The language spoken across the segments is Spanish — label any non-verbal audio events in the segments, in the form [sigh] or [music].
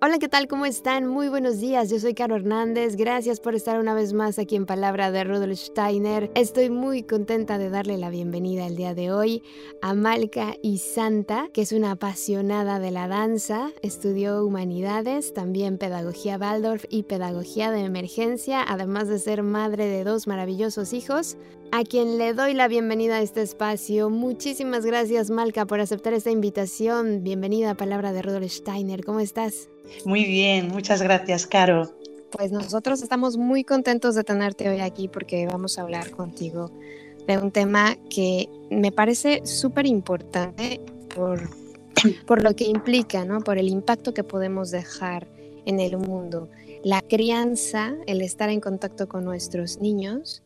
Hola, ¿qué tal? ¿Cómo están? Muy buenos días. Yo soy Caro Hernández. Gracias por estar una vez más aquí en Palabra de Rudolf Steiner. Estoy muy contenta de darle la bienvenida el día de hoy a Malca y Santa, que es una apasionada de la danza. Estudió humanidades, también pedagogía Waldorf y pedagogía de emergencia, además de ser madre de dos maravillosos hijos a quien le doy la bienvenida a este espacio. Muchísimas gracias, Malca, por aceptar esta invitación. Bienvenida a Palabra de Rudolf Steiner. ¿Cómo estás? Muy bien, muchas gracias, Caro. Pues nosotros estamos muy contentos de tenerte hoy aquí porque vamos a hablar contigo de un tema que me parece súper importante por, [clears throat] por lo que implica, ¿no? por el impacto que podemos dejar en el mundo. La crianza, el estar en contacto con nuestros niños,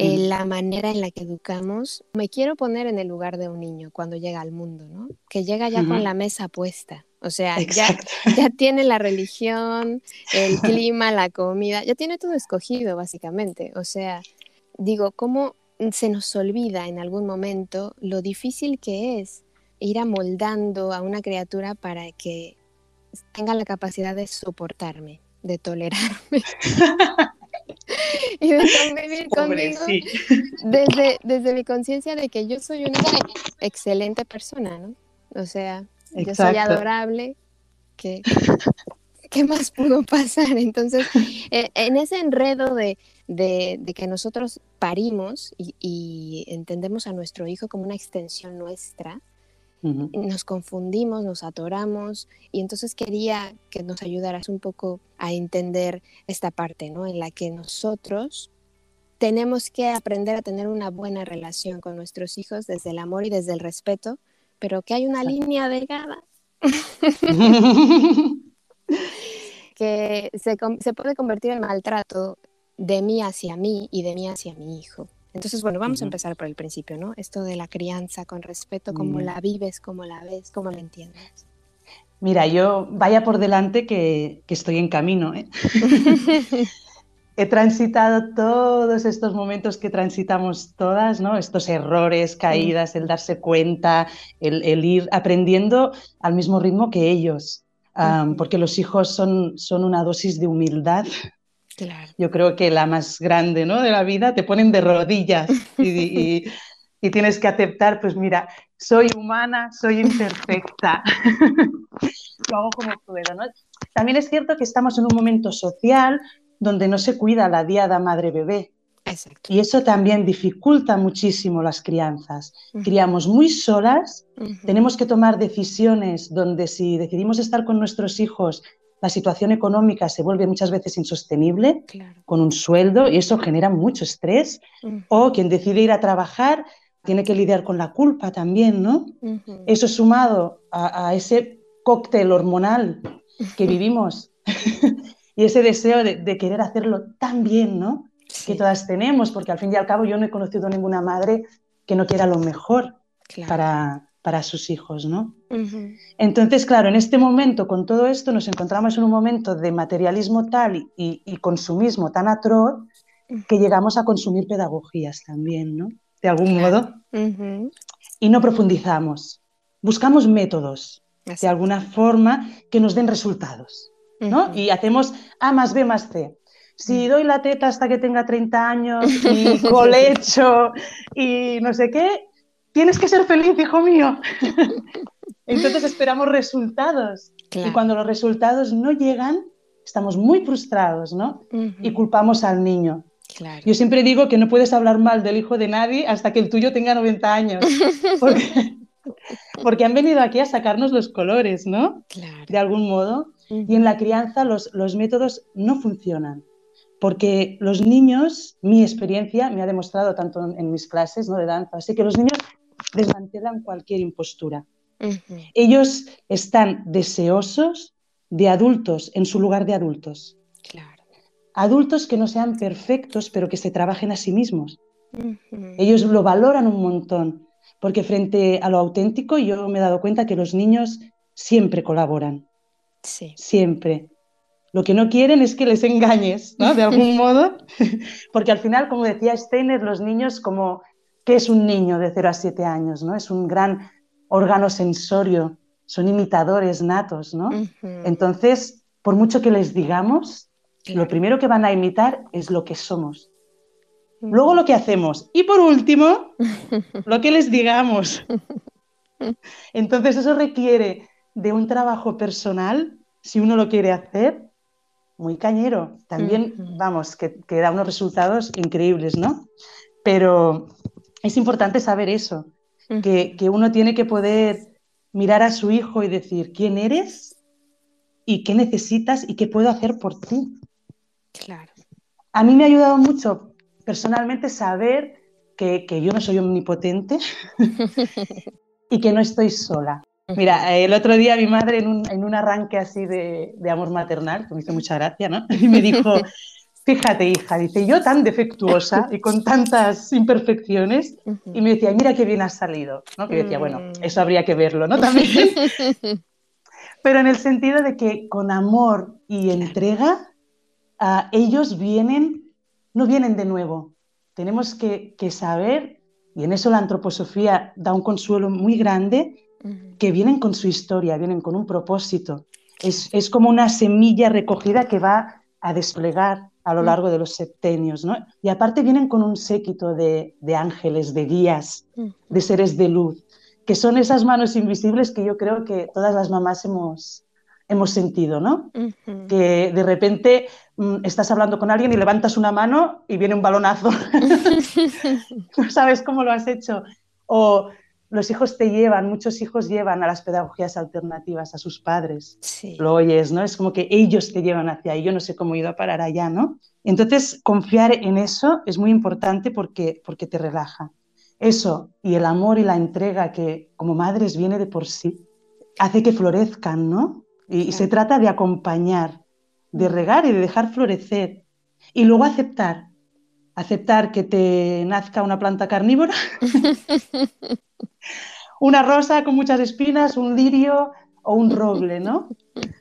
eh, la manera en la que educamos. Me quiero poner en el lugar de un niño cuando llega al mundo, ¿no? Que llega ya con la mesa puesta. O sea, ya, [laughs] ya, tiene la religión, el [laughs] clima, la comida, ya tiene todo escogido, básicamente. O sea, digo, ¿cómo se nos olvida en algún momento lo difícil que es ir amoldando a una criatura para que tenga la capacidad de soportarme, de tolerarme? [laughs] [laughs] y de convivir [laughs] conmigo desde, desde mi conciencia de que yo soy una excelente persona, ¿no? O sea, yo soy adorable, que, ¿qué más pudo pasar? Entonces, eh, en ese enredo de, de, que nosotros parimos y, y, entendemos a nuestro hijo como una extensión nuestra, nos confundimos, nos atoramos y entonces quería que nos ayudaras un poco a entender esta parte, ¿no? En la que nosotros tenemos que aprender a tener una buena relación con nuestros hijos desde el amor y desde el respeto, pero que hay una línea delgada [laughs] que se, se puede convertir en maltrato de mí hacia mí y de mí hacia mi hijo. Entonces, bueno, vamos a empezar por el principio, ¿no? Esto de la crianza con respeto, cómo la vives, cómo la ves, cómo la entiendes. Mira, yo vaya por delante que, estoy en camino. ¿eh? [laughs] He transitado todos estos momentos que transitamos todas, ¿no? Estos errores, caídas, el darse cuenta, el, ir aprendiendo al mismo ritmo que ellos. porque los hijos son, son una dosis de humildad yo creo que la más grande ¿no? de la vida te ponen de rodillas y, [laughs] tienes que aceptar, pues mira, soy humana, soy imperfecta, [laughs] lo hago como puedo. ¿no? También es cierto que estamos en un momento social donde no se cuida la diada madre-bebé. Y eso también dificulta muchísimo las crianzas. Criamos muy solas, tenemos que tomar decisiones donde si decidimos estar con nuestros hijos la situación económica se vuelve muchas veces insostenible con un sueldo y eso genera mucho estrés. O quien decide ir a trabajar tiene que lidiar con la culpa también, ¿no? Eso sumado a, ese cóctel hormonal que [laughs] vivimos [laughs] y ese deseo de, querer hacerlo tan bien, ¿no? Que todas tenemos, porque al fin y al cabo yo no he conocido ninguna madre que no quiera lo mejor para, para sus hijos, ¿no? Entonces, claro, en este momento, con todo esto, nos encontramos en un momento de materialismo tal y, consumismo tan atroz que llegamos a consumir pedagogías también, ¿no? De algún modo. Y no profundizamos. Buscamos métodos, de alguna forma, que nos den resultados, ¿no? Y hacemos A más B más C si doy la teta hasta que tenga 30 años [laughs] y colecho y no sé qué, tienes que ser feliz, hijo mío. [laughs] Entonces esperamos resultados. Y cuando los resultados no llegan, estamos muy frustrados, ¿no? Y culpamos al niño. Yo siempre digo que no puedes hablar mal del hijo de nadie hasta que el tuyo tenga 90 años. [laughs] Porque, han venido aquí a sacarnos los colores, ¿no? De algún modo. Y en la crianza los, los métodos no funcionan porque los niños, mi experiencia me ha demostrado tanto en, mis clases ¿no? de danza, así que los niños desmantelan cualquier impostura. Ellos están deseosos de adultos en su lugar de adultos. Adultos que no sean perfectos, pero que se trabajen a sí mismos. Ellos lo valoran un montón, porque frente a lo auténtico yo me he dado cuenta que los niños siempre colaboran. Sí. Siempre. Lo que no quieren es que les engañes, ¿no? De algún [laughs] modo, [laughs] porque al final, como decía Steiner, los niños como, ¿qué es un niño de 0 a 7 años? ¿no? Es un gran órgano sensorio, son imitadores natos, ¿no? Entonces, por mucho que les digamos, lo primero que van a imitar es lo que somos. Luego lo que hacemos. Y por último, [laughs] lo que les digamos. Entonces eso requiere de un trabajo personal, si uno lo quiere hacer, muy cañero. También, vamos, que, da unos resultados increíbles, ¿no? Pero es importante saber eso, que, que uno tiene que poder mirar a su hijo y decir, ¿quién eres? ¿Y qué necesitas? ¿Y qué puedo hacer por ti? Claro. A mí me ha ayudado mucho personalmente saber que, que yo no soy omnipotente [laughs] y que no estoy sola. Mira, el otro día mi madre en un, en un arranque así de, de, amor maternal, que me hizo mucha gracia, ¿no? [laughs] Y me dijo, fíjate hija, dice, yo tan defectuosa y con tantas imperfecciones, y me decía, mira qué bien has salido, ¿no? Que decía, bueno, mm. eso habría que verlo, ¿no? También. [laughs] Pero en el sentido de que con amor y entrega, uh, ellos vienen, no vienen de nuevo. Tenemos que, que saber, y en eso la antroposofía da un consuelo muy grande, que vienen con su historia, vienen con un propósito. Es, es, como una semilla recogida que va a desplegar a lo largo de los septenios, ¿no? Y aparte vienen con un séquito de, de ángeles, de guías, de seres de luz, que son esas manos invisibles que yo creo que todas las mamás hemos, hemos sentido, ¿no? Que de repente mm, estás hablando con alguien y levantas una mano y viene un balonazo. [laughs] [laughs] no sabes cómo lo has hecho. O los hijos te llevan, muchos hijos llevan a las pedagogías alternativas a sus padres. Sí. Lo oyes, ¿no? Es como que ellos te llevan hacia ahí, yo no sé cómo he ido a parar allá, ¿no? Entonces, confiar en eso es muy importante porque, porque te relaja. Eso y el amor y la entrega que como madres viene de por sí, hace que florezcan, ¿no? Y, y se trata de acompañar, de regar y de dejar florecer. Y luego aceptar, aceptar que te nazca una planta carnívora [laughs] una rosa con muchas espinas, un lirio o un roble, ¿no?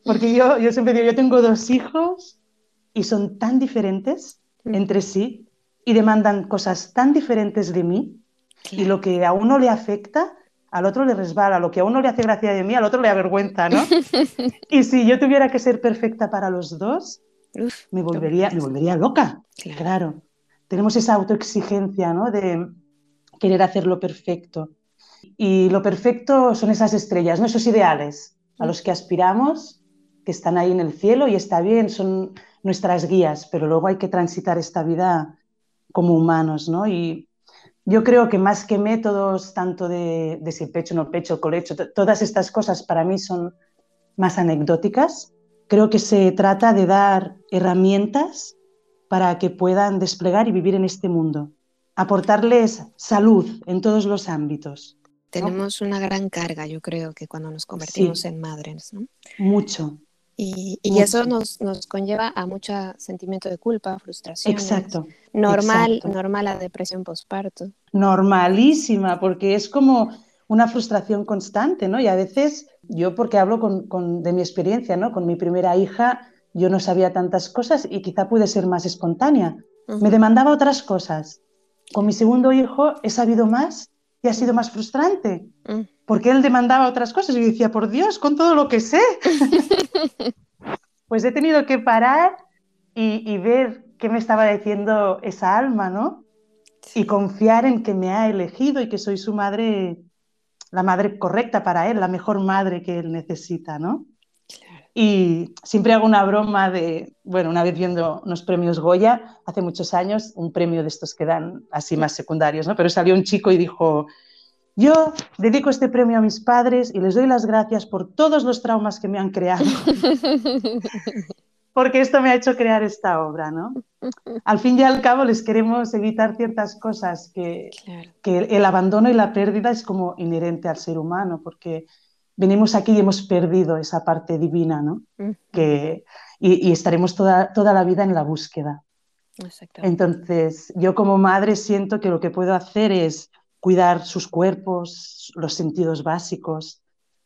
Porque yo, yo siempre digo, yo tengo dos hijos y son tan diferentes entre sí y demandan cosas tan diferentes de mí y lo que a uno le afecta, al otro le resbala, lo que a uno le hace gracia de mí, al otro le avergüenza, ¿no? [laughs] y si yo tuviera que ser perfecta para los dos, me, volvería, me volvería loca, claro. claro. Tenemos esa autoexigencia, ¿no? De querer hacerlo perfecto. Y lo perfecto son esas estrellas, ¿no? esos ideales a los que aspiramos, que están ahí en el cielo y está bien, son nuestras guías, pero luego hay que transitar esta vida como humanos, ¿no? Y yo creo que más que métodos, tanto de, de si pecho, no pecho, colecho, todas estas cosas para mí son más anecdóticas. Creo que se trata de dar herramientas para que puedan desplegar y vivir en este mundo, aportarles salud en todos los ámbitos. Tenemos una gran carga, yo creo, que cuando nos convertimos sí. en madres. ¿no? Mucho. Y, y mucho. eso nos, nos, conlleva a mucho sentimiento de culpa, frustración. Exacto. Normal, exacto. normal la depresión postparto. Normalísima, porque es como una frustración constante, ¿no? Y a veces, yo porque hablo con, con, de mi experiencia, ¿no? Con mi primera hija, yo no sabía tantas cosas y quizá pude ser más espontánea. Uh -huh. Me demandaba otras cosas. Con mi segundo hijo he sabido más ha sido más frustrante, mm. porque él demandaba otras cosas y yo decía, por Dios, con todo lo que sé. [laughs] pues he tenido que parar y, y, ver qué me estaba diciendo esa alma, ¿no? Sí. Y confiar en que me ha elegido y que soy su madre, la madre correcta para él, la mejor madre que él necesita, ¿no? Y siempre hago una broma de, bueno, una vez viendo unos premios Goya, hace muchos años, un premio de estos que dan así más secundarios, ¿no? Pero salió un chico y dijo, yo dedico este premio a mis padres y les doy las gracias por todos los traumas que me han creado. [laughs] Porque esto me ha hecho crear esta obra, ¿no? Al fin y al cabo les queremos evitar ciertas cosas que, claro. que el abandono y la pérdida es como inherente al ser humano, porque venimos aquí y hemos perdido esa parte divina, ¿no? Uh -huh. que, y, y, estaremos toda, toda la vida en la búsqueda. Entonces, yo como madre siento que lo que puedo hacer es cuidar sus cuerpos, los sentidos básicos,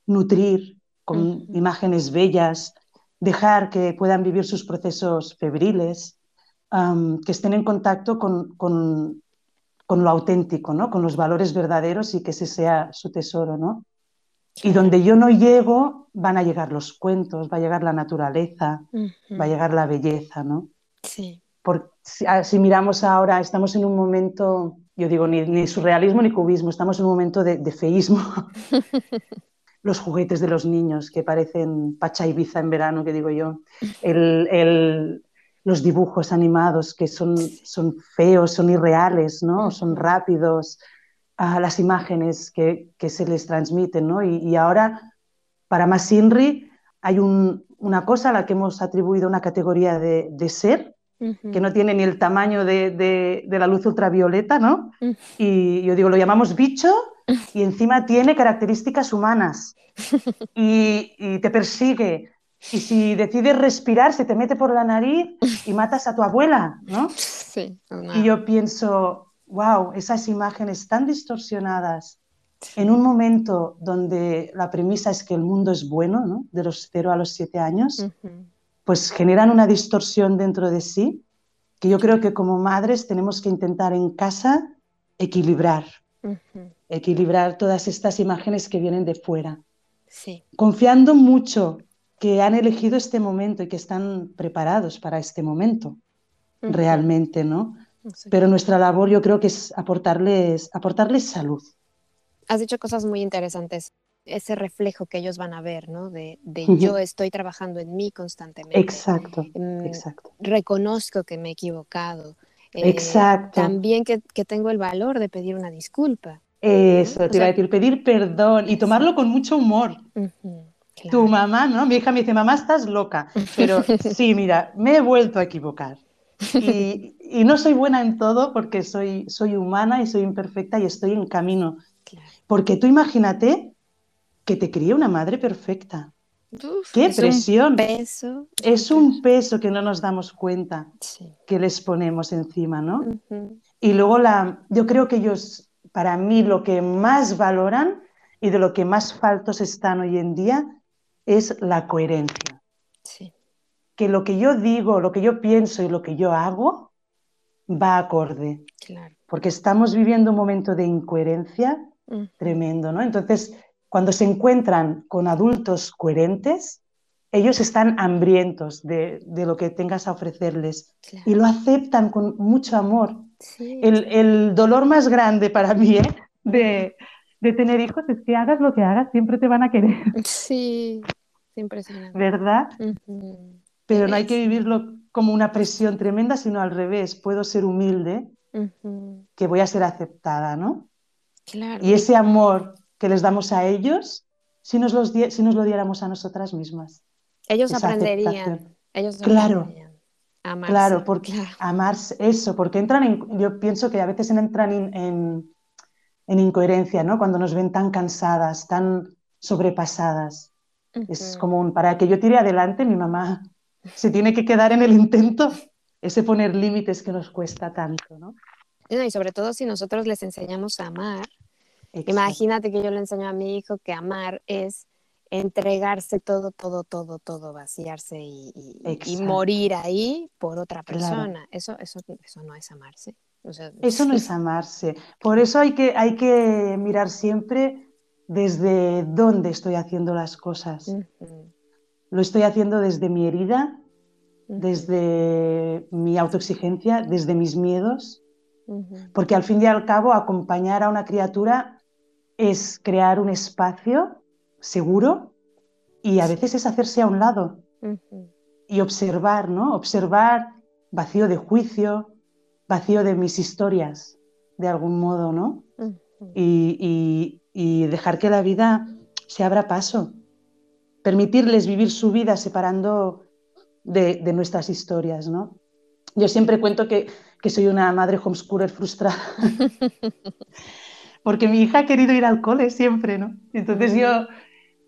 nutrir con imágenes bellas, dejar que puedan vivir sus procesos febriles, que estén en contacto con, con, lo auténtico, ¿no? con los valores verdaderos y que ese sea su tesoro. ¿no? Y donde yo no llego, van a llegar los cuentos, va a llegar la naturaleza, va a llegar la belleza. ¿no? Sí. Por, ah, si, miramos ahora, estamos en un momento, yo digo, ni, surrealismo ni cubismo, estamos en un momento de, de feísmo. [laughs] los juguetes de los niños que parecen Pacha Ibiza en verano, que digo yo, el, los dibujos animados que son, son feos, son irreales, ¿no? son rápidos, a las imágenes que, que, se les transmiten. ¿no? Y, ahora, para Masinri, hay una cosa a la que hemos atribuido una categoría de, de ser, que no tiene ni el tamaño de, de, de la luz ultravioleta, ¿no? Y yo digo, lo llamamos bicho y encima tiene características humanas [laughs] y, te persigue. Y si decides respirar, se te mete por la nariz y matas a tu abuela, ¿no? Sí. Y yo pienso, wow, esas imágenes tan distorsionadas en un momento donde la premisa es que el mundo es bueno, ¿no? De los 0 a los 7 años, pues generan una distorsión dentro de sí que yo creo que como madres tenemos que intentar en casa equilibrar equilibrar todas estas imágenes que vienen de fuera. Sí. Confiando mucho que han elegido este momento y que están preparados para este momento, realmente, ¿no? Pero nuestra labor yo creo que es aportarles, aportarles salud. Has dicho cosas muy interesantes. Ese reflejo que ellos van a ver, ¿no? De, yo estoy trabajando en mí constantemente. Exacto, mm, exacto. Reconozco que me he equivocado. Eh, exacto. También que, que, tengo el valor de pedir una disculpa. Eso, te iba a decir, pedir perdón y tomarlo con mucho humor. Tu mamá, ¿no? Mi hija me dice, mamá, estás loca. Pero [laughs] sí, mira, me he vuelto a equivocar. Y, y, no soy buena en todo porque soy, soy humana y soy imperfecta y estoy en camino. Porque tú imagínate que te cría una madre perfecta. ¡Qué presión! Un peso. Es un peso que no nos damos cuenta que les ponemos encima, ¿no? Y luego la, yo creo que ellos para mí lo que más valoran y de lo que más faltos están hoy en día es la coherencia. Sí. Que lo que yo digo, lo que yo pienso y lo que yo hago va acorde. Claro. Porque estamos viviendo un momento de incoherencia tremendo, ¿no? Entonces, cuando se encuentran con adultos coherentes, ellos están hambrientos de, lo que tengas a ofrecerles y lo aceptan con mucho amor el, dolor más grande para mí ¿eh? de, tener hijos es que hagas lo que hagas, siempre te van a querer. Sí, impresionante. ¿Verdad? Pero no hay que vivirlo como una presión tremenda, sino al revés. Puedo ser humilde, que voy a ser aceptada, ¿no? Claro. Y ese amor que les damos a ellos, si nos, los si nos lo diéramos a nosotras mismas. Ellos aprenderían. Ellos claro. Claro, porque amarse, eso, porque entran en, yo pienso que a veces entran en, incoherencia, ¿no? Cuando nos ven tan cansadas, tan sobrepasadas. Es como para que yo tire adelante, mi mamá se tiene que quedar en el intento, ese poner límites que nos cuesta tanto, ¿no? Y sobre todo si nosotros les enseñamos a amar, imagínate que yo le enseño a mi hijo que amar es entregarse todo, todo, todo, todo, vaciarse y, morir ahí por otra persona. Eso, eso, eso no es amarse. [laughs] eso no es amarse. Por eso hay que, hay que mirar siempre desde dónde estoy haciendo las cosas. Lo estoy haciendo desde mi herida, desde mi autoexigencia, desde mis miedos. Porque al fin y al cabo, acompañar a una criatura es crear un espacio seguro y a veces es hacerse a un lado y observar, ¿no? Observar vacío de juicio, vacío de mis historias, de algún modo, ¿no? y, dejar que la vida se abra paso, permitirles vivir su vida separando de, nuestras historias, ¿no? Yo siempre cuento que, que soy una madre homeschooler frustrada. [laughs] porque mi hija ha querido ir al cole siempre, ¿no? Entonces yo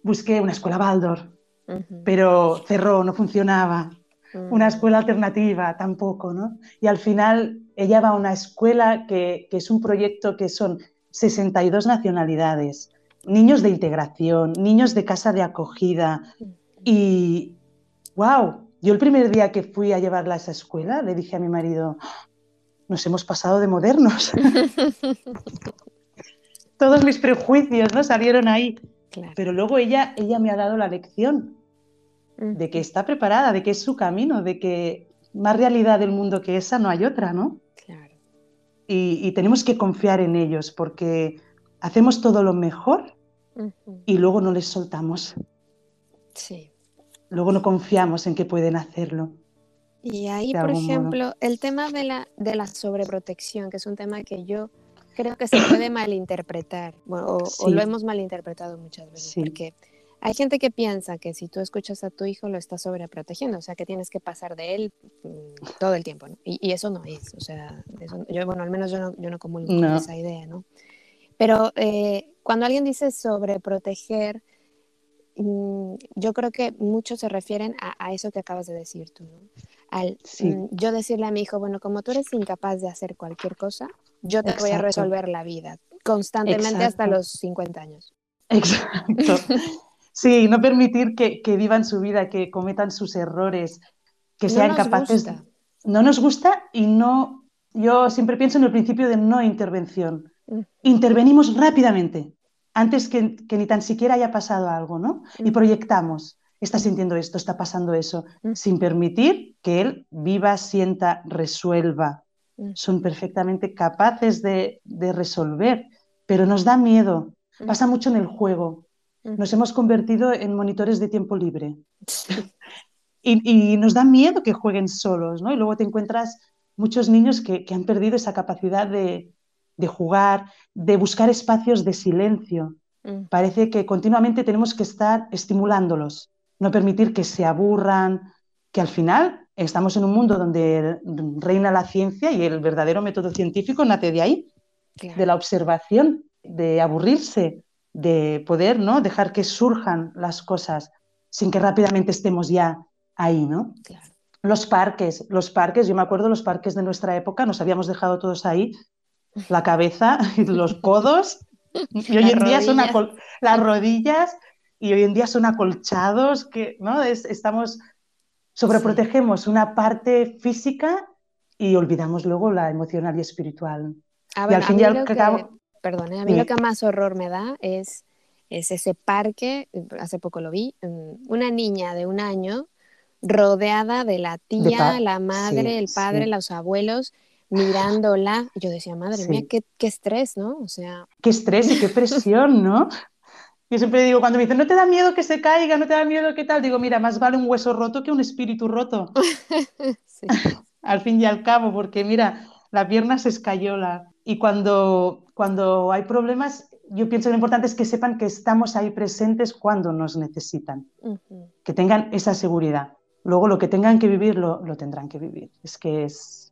busqué una escuela Baldor, pero cerró, no funcionaba. Una escuela alternativa tampoco, ¿no? Y al final ella va a una escuela que, es un proyecto que son 62 nacionalidades, niños de integración, niños de casa de acogida. Y, wow, yo el primer día que fui a llevarla a esa escuela le dije a mi marido, nos hemos pasado de modernos. [laughs] Todos mis prejuicios ¿no? salieron ahí. Pero luego ella, ella me ha dado la lección de que está preparada, de que es su camino, de que más realidad del mundo que esa no hay otra, ¿no? Claro. Y, tenemos que confiar en ellos porque hacemos todo lo mejor y luego no les soltamos. Sí. Luego no confiamos en que pueden hacerlo. Y ahí, por ejemplo, el tema de la, de la sobreprotección, que es un tema que yo creo que se puede [coughs] malinterpretar, o, lo hemos malinterpretado muchas veces, porque hay gente que piensa que si tú escuchas a tu hijo lo estás sobreprotegiendo, o sea, que tienes que pasar de él mm, todo el tiempo, ¿no? y, eso no es, o sea, yo, bueno, al menos yo no, yo no comulgo con esa idea, ¿no? Pero eh, cuando alguien dice sobreproteger, mm, yo creo que muchos se refieren a, eso que acabas de decir tú, ¿no? Al mm, yo decirle a mi hijo, bueno, como tú eres incapaz de hacer cualquier cosa, yo te voy a resolver la vida constantemente hasta los 50 años. Exacto. [laughs] Sí, no permitir que, vivan su vida, que cometan sus errores, que sean capaces. No nos gusta y no. Yo siempre pienso en el principio de no intervención. Mm. Intervenimos rápidamente, antes que, ni tan siquiera haya pasado algo, ¿no? Y mm. proyectamos. Está sintiendo esto, está pasando eso, mm. sin permitir que él viva, sienta, resuelva. Son perfectamente capaces de, de resolver, pero nos da miedo. Pasa mucho en el juego nos hemos convertido en monitores de tiempo libre. [laughs] y, nos da miedo que jueguen solos, ¿no? Y luego te encuentras muchos niños que, han perdido esa capacidad de, jugar, de buscar espacios de silencio. Mm. Parece que continuamente tenemos que estar estimulándolos, no permitir que se aburran, que al final estamos en un mundo donde reina la ciencia y el verdadero método científico nace de ahí, de la observación, de aburrirse, de poder ¿no? dejar que surjan las cosas sin que rápidamente estemos ya ahí, ¿no? Los parques, los parques, yo me acuerdo los parques de nuestra época, nos habíamos dejado todos ahí, la cabeza y [laughs] los codos, y hoy en día son las rodillas, y hoy en día son acolchados, que ¿no? estamos, sobreprotegemos una parte física y olvidamos luego la emocional y espiritual. Ah, y al fin y al cabo, perdón, a mí lo que más horror me da es, es ese parque, hace poco lo vi, mm, una niña de un año rodeada de la tía, la madre, el padre, los abuelos, mirándola. Yo decía, madre mía, qué, qué, estrés, ¿no? O sea... Qué estrés y qué presión, ¿no? [laughs] Yo siempre digo, cuando me dicen, ¿no te da miedo que se caiga? ¿No te da miedo qué tal? Digo, mira, más vale un hueso roto que un espíritu roto. [laughs] [laughs] al fin y al cabo, porque mira, la pierna se escayola. Y cuando, cuando hay problemas, yo pienso que lo importante es que sepan que estamos ahí presentes cuando nos necesitan, que tengan esa seguridad. Luego lo que tengan que vivir lo, tendrán que vivir. Es que es,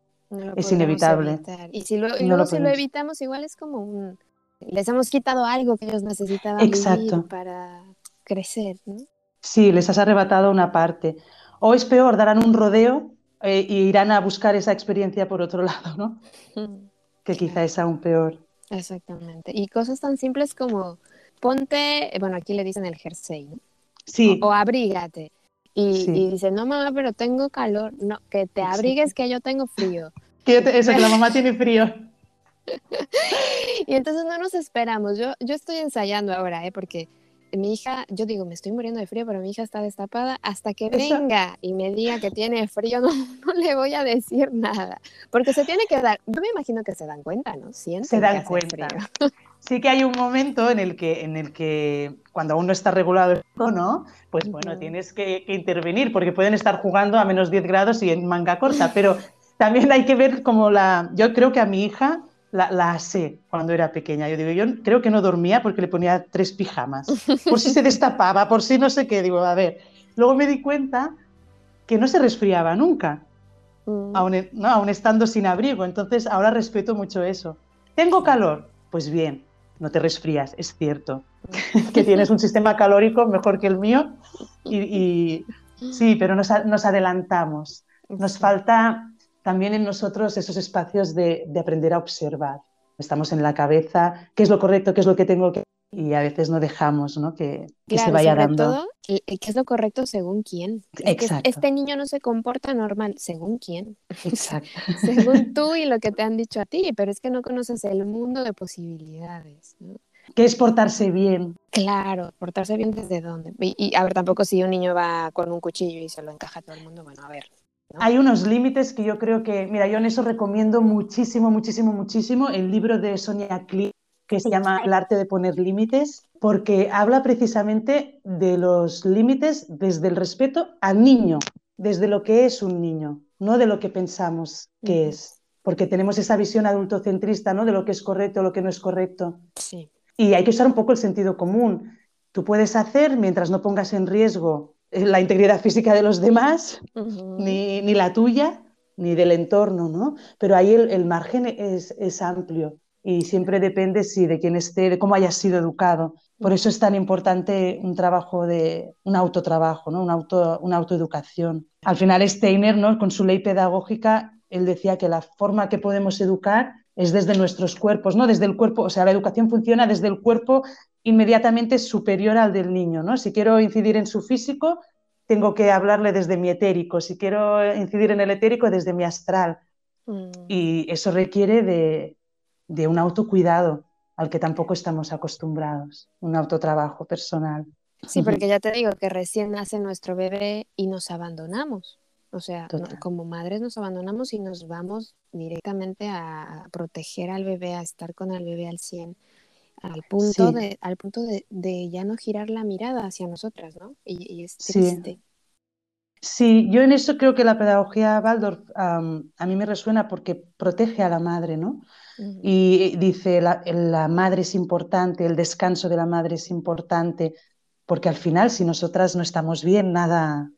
es inevitable. Y si, lo, luego si lo evitamos, igual es como un... Les hemos quitado algo que ellos necesitaban Exacto. para crecer. ¿no? Sí, les has arrebatado una parte. O es peor, darán un rodeo e irán a buscar esa experiencia por otro [laughs] lado, ¿no? [laughs] que quizá es aún peor. Exactamente. Y cosas tan simples como ponte, bueno, aquí le dicen el jersey, ¿no? Sí. O, abrígate. Y, dice, no mamá, pero tengo calor. No, que te abrigues que yo tengo frío. [laughs] Que eso, que la mamá tiene frío. [laughs] y entonces no nos esperamos. Yo, yo estoy ensayando ahora, ¿eh? Porque mi hija, yo digo, me estoy muriendo de frío, pero mi hija está destapada. Hasta que venga y me diga que tiene frío, [laughs] no, no, le voy a decir nada. Porque se tiene que dar, yo me imagino que se dan cuenta, ¿no? Sienten se dan cuenta. Sí que hay un momento en el que, en el que cuando aún no está regulado ¿no? Pues bueno, tienes que, intervenir, porque pueden estar jugando a menos 10 grados y en manga corta, pero también hay que ver como la... Yo creo que a mi hija la, la sé cuando era pequeña. Yo digo, yo creo que no dormía porque le ponía tres pijamas, por si se destapaba, por si no sé qué. Digo, a ver. Luego me di cuenta que no se resfriaba nunca, mm. aún, no, aún estando sin abrigo. Entonces ahora respeto mucho eso. ¿Tengo calor? Pues bien, no te resfrías, es cierto. [laughs] que tienes un sistema calórico mejor que el mío. Y, sí, pero nos, nos adelantamos. Nos falta también en nosotros esos espacios de, aprender a observar, Estamos en la cabeza, qué es lo correcto, qué es lo que tengo que y a veces no dejamos ¿no? Que, se vaya sobre dando. Todo, ¿qué es lo correcto según quién? Exacto. este niño no se comporta normal, ¿según quién? Exacto. [laughs] según [laughs] tú y lo que te han dicho a ti, pero es que no conoces el mundo de posibilidades. ¿no? ¿Qué es portarse bien? Claro, portarse bien desde dónde. Y, a ver, tampoco si un niño va con un cuchillo y se lo encaja a todo el mundo, bueno, a ver. Hay unos límites que yo creo que, mira, yo en eso recomiendo muchísimo, muchísimo, muchísimo el libro de Sonia Klee que se llama El arte de poner límites, porque habla precisamente de los límites desde el respeto al niño, desde lo que es un niño, no de lo que pensamos que es, porque tenemos esa visión adultocentrista, ¿no? De lo que es correcto, lo que no es correcto. Sí. Y hay que usar un poco el sentido común. Tú puedes hacer mientras no pongas en riesgo eh, la integridad física de los demás, ni, ni, la tuya, ni del entorno, ¿no? Pero ahí el, el margen es, es amplio y siempre depende si de quién esté, de cómo hayas sido educado. Por eso es tan importante un trabajo de un autotrabajo, ¿no? una, auto, una autoeducación. Al final Steiner, ¿no? con su ley pedagógica, él decía que la forma que podemos educar es desde nuestros cuerpos, ¿no? Desde el cuerpo, o sea, la educación funciona desde el cuerpo inmediatamente superior al del niño, ¿no? Si quiero incidir en su físico, tengo que hablarle desde mi etérico, si quiero incidir en el etérico, desde mi astral. Mm. Y eso requiere de, de un autocuidado al que tampoco estamos acostumbrados, un autotrabajo personal. Sí, porque ya te digo que recién nace nuestro bebé y nos abandonamos. O sea, como madres nos abandonamos y nos vamos directamente a proteger al bebé, a estar con el bebé al 100, al punto, de, al punto de, ya no girar la mirada hacia nosotras, ¿no? Y, es triste. Sí. yo en eso creo que la pedagogía Waldorf a mí me resuena porque protege a la madre, ¿no? Y dice, la, la, madre es importante, el descanso de la madre es importante, porque al final si nosotras no estamos bien, nada,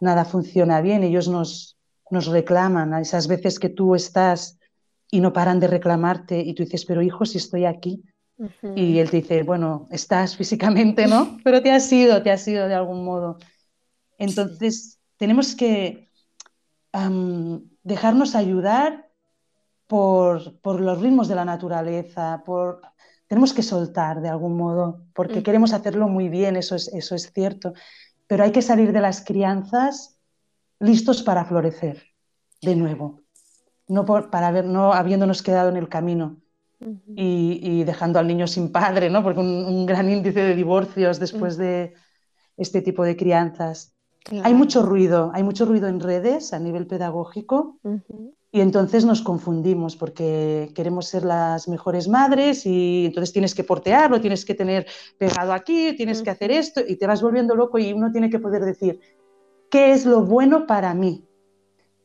nada funciona bien. Ellos nos, nos reclaman a esas veces que tú estás y no paran de reclamarte y tú dices, pero hijo, si estoy aquí. Y él te dice, bueno, estás físicamente, ¿no? [laughs] Pero te has ido, te has ido de algún modo. Entonces, tenemos que dejarnos ayudar por, los ritmos de la naturaleza, por... tenemos que soltar de algún modo, porque mm. queremos hacerlo muy bien, eso es, eso es cierto, pero hay que salir de las crianzas listos para florecer de nuevo, no, para ver, no habiéndonos quedado en el camino. Y, dejando al niño sin padre, ¿no? porque un, gran índice de divorcios después mm. de este tipo de crianzas. Hay mucho ruido, hay mucho ruido en redes a nivel pedagógico y entonces nos confundimos porque queremos ser las mejores madres y entonces tienes que portearlo, tienes que tener pegado aquí, tienes que hacer esto y te vas volviendo loco y uno tiene que poder decir, ¿qué es lo bueno para mí?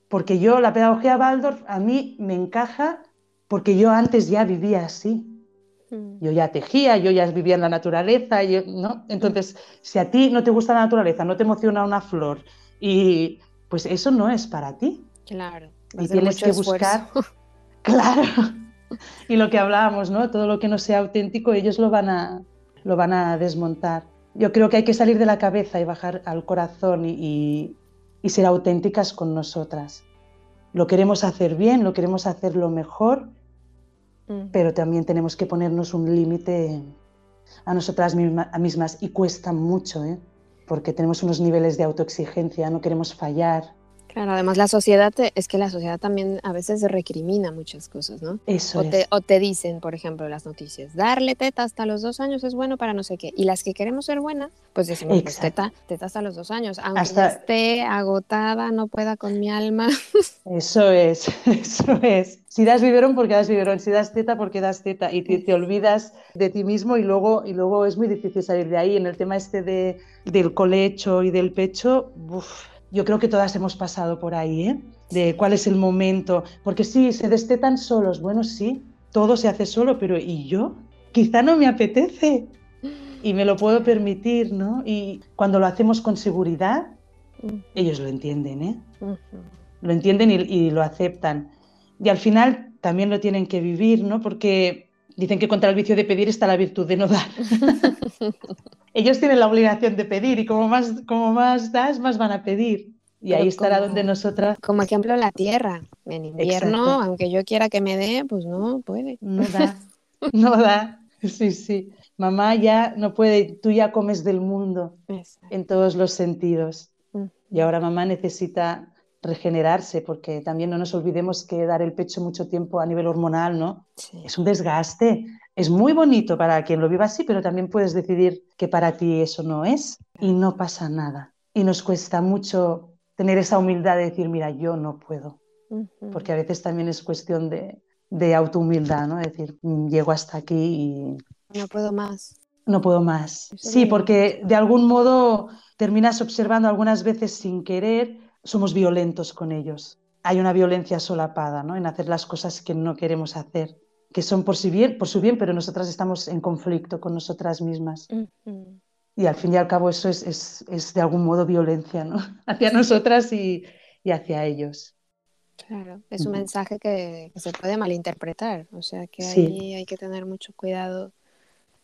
Porque yo, la pedagogía Waldorf, a mí me encaja porque yo antes ya vivía así. Mm. Yo ya tejía, yo ya vivía en la naturaleza, ¿no? Entonces, si a ti no te gusta la naturaleza, no te emociona una flor, y pues eso no es para ti. Claro y tienes que buscar. [laughs] Claro. Y lo que hablábamos, ¿no? Todo lo que no sea auténtico, ellos lo van a, lo van a desmontar. Yo creo que hay que salir de la cabeza y bajar al corazón y, y, ser auténticas con nosotras. Lo queremos hacer bien, lo queremos hacer lo mejor, mm. pero también tenemos que ponernos un límite a nosotras mismas y cuesta mucho, ¿eh? porque tenemos unos niveles de autoexigencia, no queremos fallar, Claro, además la sociedad, es que la sociedad también a veces recrimina muchas cosas, ¿no? Eso o es. Te, o te dicen, por ejemplo, las noticias, darle teta hasta los dos años es bueno para no sé qué. Y las que queremos ser buenas, pues decimos, pues teta, teta hasta los dos años. Aunque esté agotada, no pueda con mi alma. [laughs] Eso es, [laughs] eso es. Si das biberón, porque das biberón. Si das teta, porque das teta. Y te, olvidas de ti mismo y luego, y luego es muy difícil salir de ahí. En el tema este de, del colecho y del pecho, uff yo creo que todas hemos pasado por ahí, ¿eh? De cuál es el momento. Porque sí, se destetan solos. Bueno, sí, todo se hace solo, pero ¿y yo? Quizá no me apetece y me lo puedo permitir, ¿no? Y cuando lo hacemos con seguridad, ellos lo entienden, ¿eh? Lo entienden y, y, lo aceptan. Y al final también lo tienen que vivir, ¿no? Porque dicen que contra el vicio de pedir está la virtud de no dar. [laughs] ellos tienen la obligación de pedir y como más, como más das, más van a pedir. Y ahí estará donde nosotras. Como ejemplo la tierra. En invierno, aunque yo quiera que me dé, pues no puede. No da. No da. Sí, sí. Mamá ya no puede, tú ya comes del mundo en todos los sentidos. Y ahora mamá necesita regenerarse, porque también no nos olvidemos que dar el pecho mucho tiempo a nivel hormonal, ¿no? Es un desgaste. Es muy bonito para quien lo viva así, pero también puedes decidir que para ti eso no es y no pasa nada. Y nos cuesta mucho tener esa humildad de decir, mira, yo no puedo. Porque a veces también es cuestión de, de autohumildad, ¿no? decir, mm, llego hasta aquí y... No puedo más. No puedo más. sí, porque de algún modo terminas observando algunas veces sin querer, somos violentos con ellos. Hay una violencia solapada ¿no? en hacer las cosas que no queremos hacer, que son por, su bien, por su bien, pero nosotras estamos en conflicto con nosotras mismas. Y al fin y al cabo eso es, es, es de algún modo violencia ¿no? [laughs] hacia nosotras y, y hacia ellos. Claro, es un mensaje que, se puede malinterpretar, o sea que ahí hay que tener mucho cuidado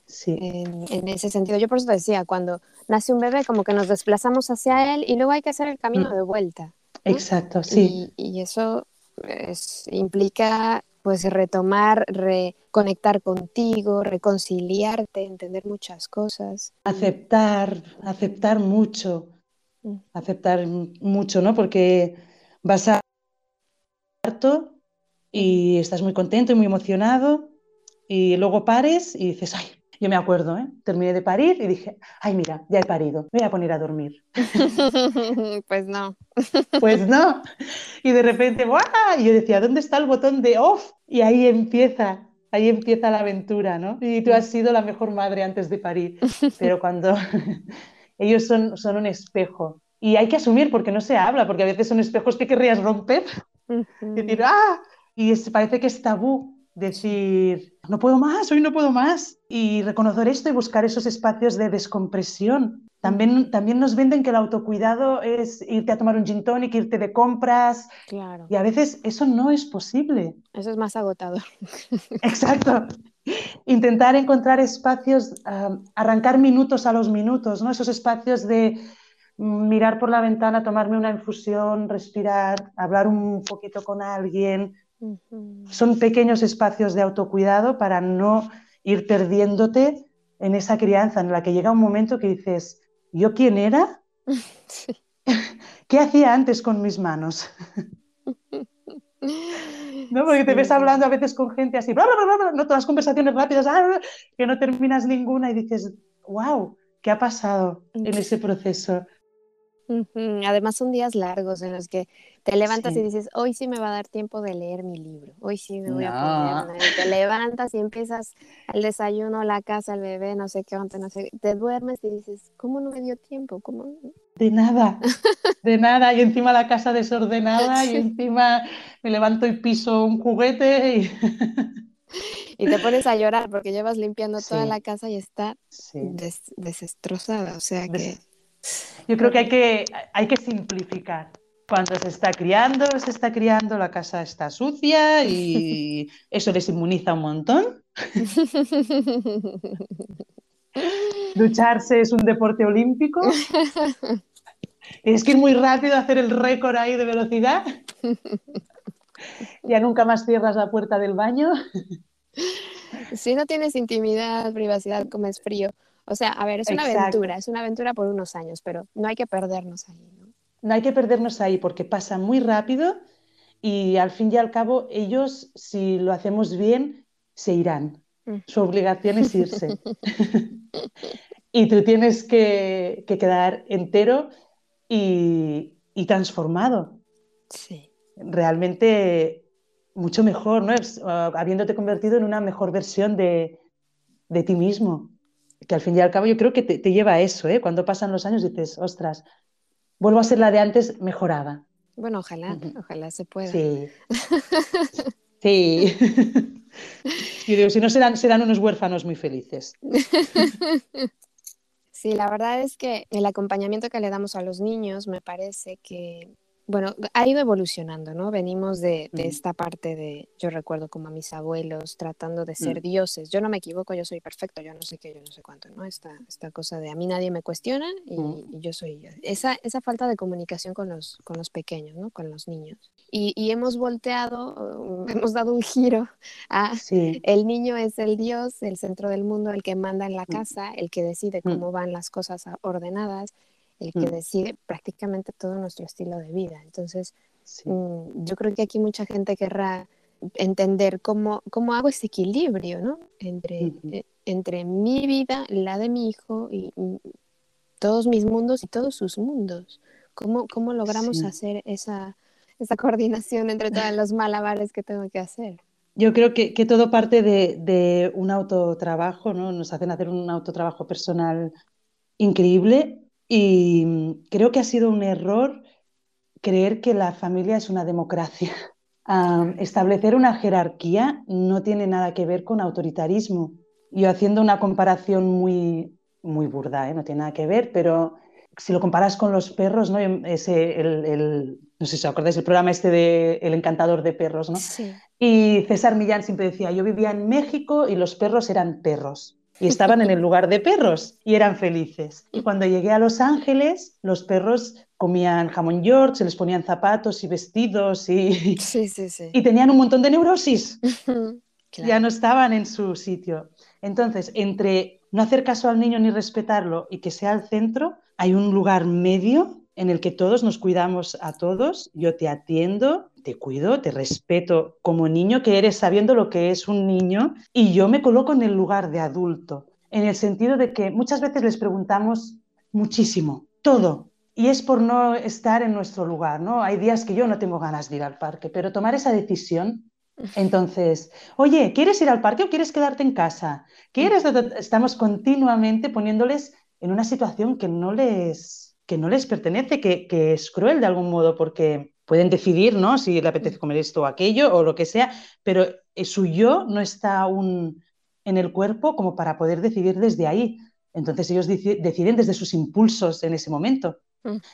sí. en, ese sentido. Yo por eso decía, cuando nace un bebé como que nos desplazamos hacia él y luego hay que hacer el camino mm. de vuelta. Exacto, sí. Y, eso implica pues retomar, reconectar contigo, reconciliarte, entender muchas cosas. Aceptar, aceptar mucho, mm. aceptar mucho, ¿no? Porque vas a y estás muy contento y muy emocionado y luego pares y dices, ay, yo me acuerdo, ¿eh? terminé de parir y dije, ay, mira, ya he parido, me voy a poner a dormir. [laughs] pues no. [laughs] pues no. Y de repente, ¡guau! Y yo decía, ¿dónde está el botón de off? Y ahí empieza, ahí empieza la aventura, ¿no? Y tú has sido la mejor madre antes de parir. [laughs] Pero cuando ellos son, son un espejo. Y hay que asumir porque no se habla, porque a veces son espejos que querrías romper decir, ¡ah! Y parece que es tabú decir, no puedo más, hoy no puedo más. Y reconocer esto y buscar esos espacios de descompresión. También, también nos venden que el autocuidado es irte a tomar un gin tonic, irte de compras. Claro. Y a veces eso no es posible. Eso es más agotador. [laughs] Exacto. Intentar encontrar espacios, arrancar minutos a los minutos, ¿no? Esos espacios de mirar por la ventana, tomarme una infusión, respirar, hablar un poquito con alguien. Son pequeños espacios de autocuidado para no ir perdiéndote en esa crianza en la que llega un momento que dices, ¿yo quién era? [laughs] [laughs] ¿Qué hacía antes con mis manos? [laughs] ¿No? Porque te ves hablando a veces con gente así, bla, no todas las conversaciones rápidas, ah, que no terminas ninguna y dices, wow, ¿qué ha pasado en ese proceso? Además son días largos en los que te levantas y dices, hoy sí me va a dar tiempo de leer mi libro, hoy sí me voy a poner. Y te levantas y empiezas el desayuno, la casa, el bebé, no sé qué, no sé, te duermes y dices, ¿cómo no me dio tiempo? ¿Cómo? De nada, [laughs] de nada, y encima la casa desordenada y encima me levanto y piso un juguete y... [laughs] y te pones a llorar porque llevas limpiando toda la casa y está desestrozada, o sea que... Yo creo que hay, que hay que simplificar. Cuando se está criando, se está criando, la casa está sucia y [laughs] eso les inmuniza un montón. [laughs] Ducharse es un deporte olímpico. [laughs] Es que ir muy rápido, hacer el récord ahí de velocidad. Ya nunca más cierras la puerta del baño. Si no tienes intimidad, privacidad, comes frío. O sea, a ver, es una aventura, es una aventura por unos años, pero no hay que perdernos ahí, ¿no? Hay que perdernos ahí porque pasa muy rápido y al fin y al cabo ellos, si lo hacemos bien, se irán. Mm. Su obligación es irse. [laughs] y tú tienes que, quedar entero y, transformado. Sí. Realmente mucho mejor, ¿no? Ah, habiéndote convertido en una mejor versión de, de ti mismo que al fin y al cabo yo creo que te, lleva a eso, ¿eh? Cuando pasan los años dices, ostras, vuelvo a ser la de antes mejorada. Bueno, ojalá, ojalá se pueda. Sí. sí. y digo, si no serán, serán unos huérfanos muy felices. [laughs] Sí, la verdad es que el acompañamiento que le damos a los niños me parece que bueno, ha ido evolucionando, ¿no? Venimos de, esta parte de, yo recuerdo como a mis abuelos tratando de ser mm. dioses. Yo no me equivoco, yo soy perfecto, yo no sé qué, yo no sé cuánto, ¿no? Esta, esta cosa de a mí nadie me cuestiona y, mm. yo soy yo. Esa, esa falta de comunicación con los, con los pequeños, ¿no? Con los niños. Y, y hemos volteado, [laughs] hemos dado un giro a el niño es el dios, el centro del mundo, el que manda en la mm. casa, el que decide cómo van las cosas ordenadas el que mm. decide prácticamente todo nuestro estilo de vida. Entonces, mm, yo creo que aquí mucha gente querrá entender cómo, cómo hago ese equilibrio, ¿no? Entre, eh, entre mi vida, la de mi hijo y, todos mis mundos y todos sus mundos. ¿Cómo, cómo logramos hacer esa, esa [laughs] coordinación entre todos los malabares que tengo que hacer? Yo creo que, que todo parte de, de, un autotrabajo, ¿no? Nos hacen hacer un autotrabajo personal increíble y mm, creo que ha sido un error creer que la familia es una democracia. [laughs] establecer una jerarquía no tiene nada que ver con autoritarismo. Yo haciendo una comparación muy, muy burda, ¿eh? no tiene nada que ver, pero si lo comparas con los perros, ¿no? Ese, el, no sé si os acordáis del programa este de El encantador de perros, ¿no? Y César Millán siempre decía, yo vivía en México y los perros eran perros y estaban en el lugar de perros y eran felices. Y cuando llegué a Los Ángeles, los perros comían jamón york, se les ponían zapatos y vestidos y, [laughs] y tenían un montón de neurosis. [laughs] Ya no estaban en su sitio. Entonces, entre no hacer caso al niño ni respetarlo y que sea el centro, hay un lugar medio en el que todos nos cuidamos a todos, yo te atiendo, te cuido, te respeto como niño que eres sabiendo lo que es un niño y yo me coloco en el lugar de adulto, en el sentido de que muchas veces les preguntamos muchísimo, todo, y es por no estar en nuestro lugar, ¿no? Hay días que yo no tengo ganas de ir al parque, pero tomar esa decisión entonces, oye, ¿quieres ir al parque o quieres quedarte en casa? ¿Quieres? Estamos continuamente poniéndoles en una situación que no les que no les pertenece, que, es cruel de algún modo, porque pueden decidir, ¿no? Si le apetece comer esto o aquello o lo que sea, pero su yo no está aún en el cuerpo como para poder decidir desde ahí. Entonces ellos deciden desde sus impulsos en ese momento.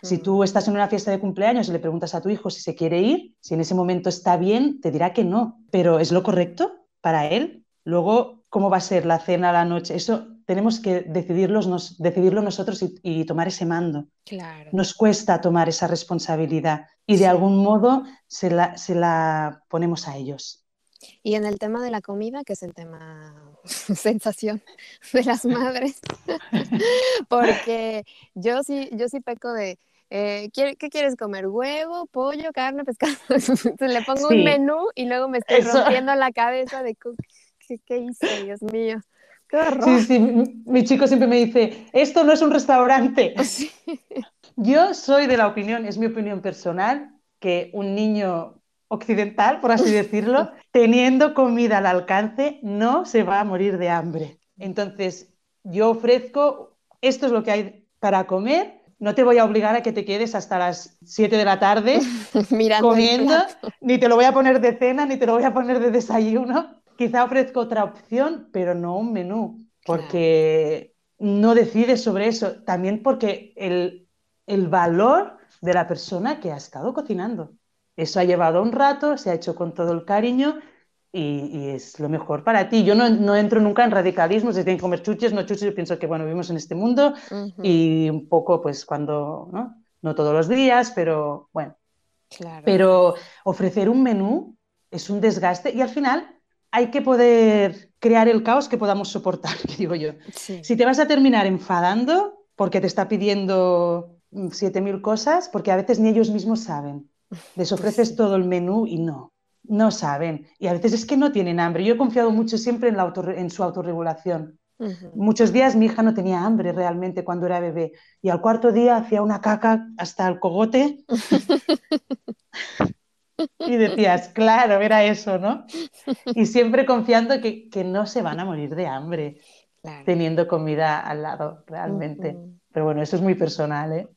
Si tú estás en una fiesta de cumpleaños y le preguntas a tu hijo si se quiere ir, si en ese momento está bien, te dirá que no, pero ¿es lo correcto para él? Luego, ¿cómo va a ser la cena, la noche? Eso tenemos que decidirlo nosotros y, tomar ese mando. Nos cuesta tomar esa responsabilidad y de algún modo se la, ponemos a ellos. Y en el tema de la comida, que es el tema [laughs] sensación de las madres, [laughs] porque yo sí, yo sí peco de, eh, ¿qué, quieres comer? ¿Huevo, pollo, carne, pescado? [laughs] le pongo un menú y luego me estoy rompiendo la cabeza de ¿qué, qué hice, Dios mío. Sí, sí, mi, chico siempre me dice, esto no es un restaurante. Yo soy de la opinión, es mi opinión personal, que un niño occidental, por así [laughs] decirlo, teniendo comida al alcance, no se va a morir de hambre. Entonces, yo ofrezco, esto es lo que hay para comer, no te voy a obligar a que te quedes hasta las 7 de la tarde [laughs] comiendo, ni te lo voy a poner de cena, ni te lo voy a poner de desayuno, Quizá ofrezco otra opción, pero no un menú, porque no decides sobre eso. También porque el, el valor de la persona que ha estado cocinando. Eso ha llevado un rato, se ha hecho con todo el cariño y, es lo mejor para ti. Yo no, no, entro nunca en radicalismo, si tienen que comer chuches, no chuches, yo pienso que bueno, vivimos en este mundo y un poco pues cuando, ¿no? no todos los días, pero bueno. Claro. Pero ofrecer un menú es un desgaste y al final hay que poder crear el caos que podamos soportar, [laughs] digo yo. Si te vas a terminar enfadando porque te está pidiendo 7.000 cosas, porque a veces ni ellos mismos saben. Les ofreces todo el menú y no, no saben. Y a veces es que no tienen hambre. Yo he confiado mucho siempre en, la en su autorregulación. Muchos días mi hija no tenía hambre realmente cuando era bebé y al cuarto día hacía una caca hasta el cogote Y decías, claro, era eso, ¿no? Y siempre confiando que, que no se van a morir de hambre teniendo comida al lado, realmente. Pero bueno, eso es muy personal, ¿eh?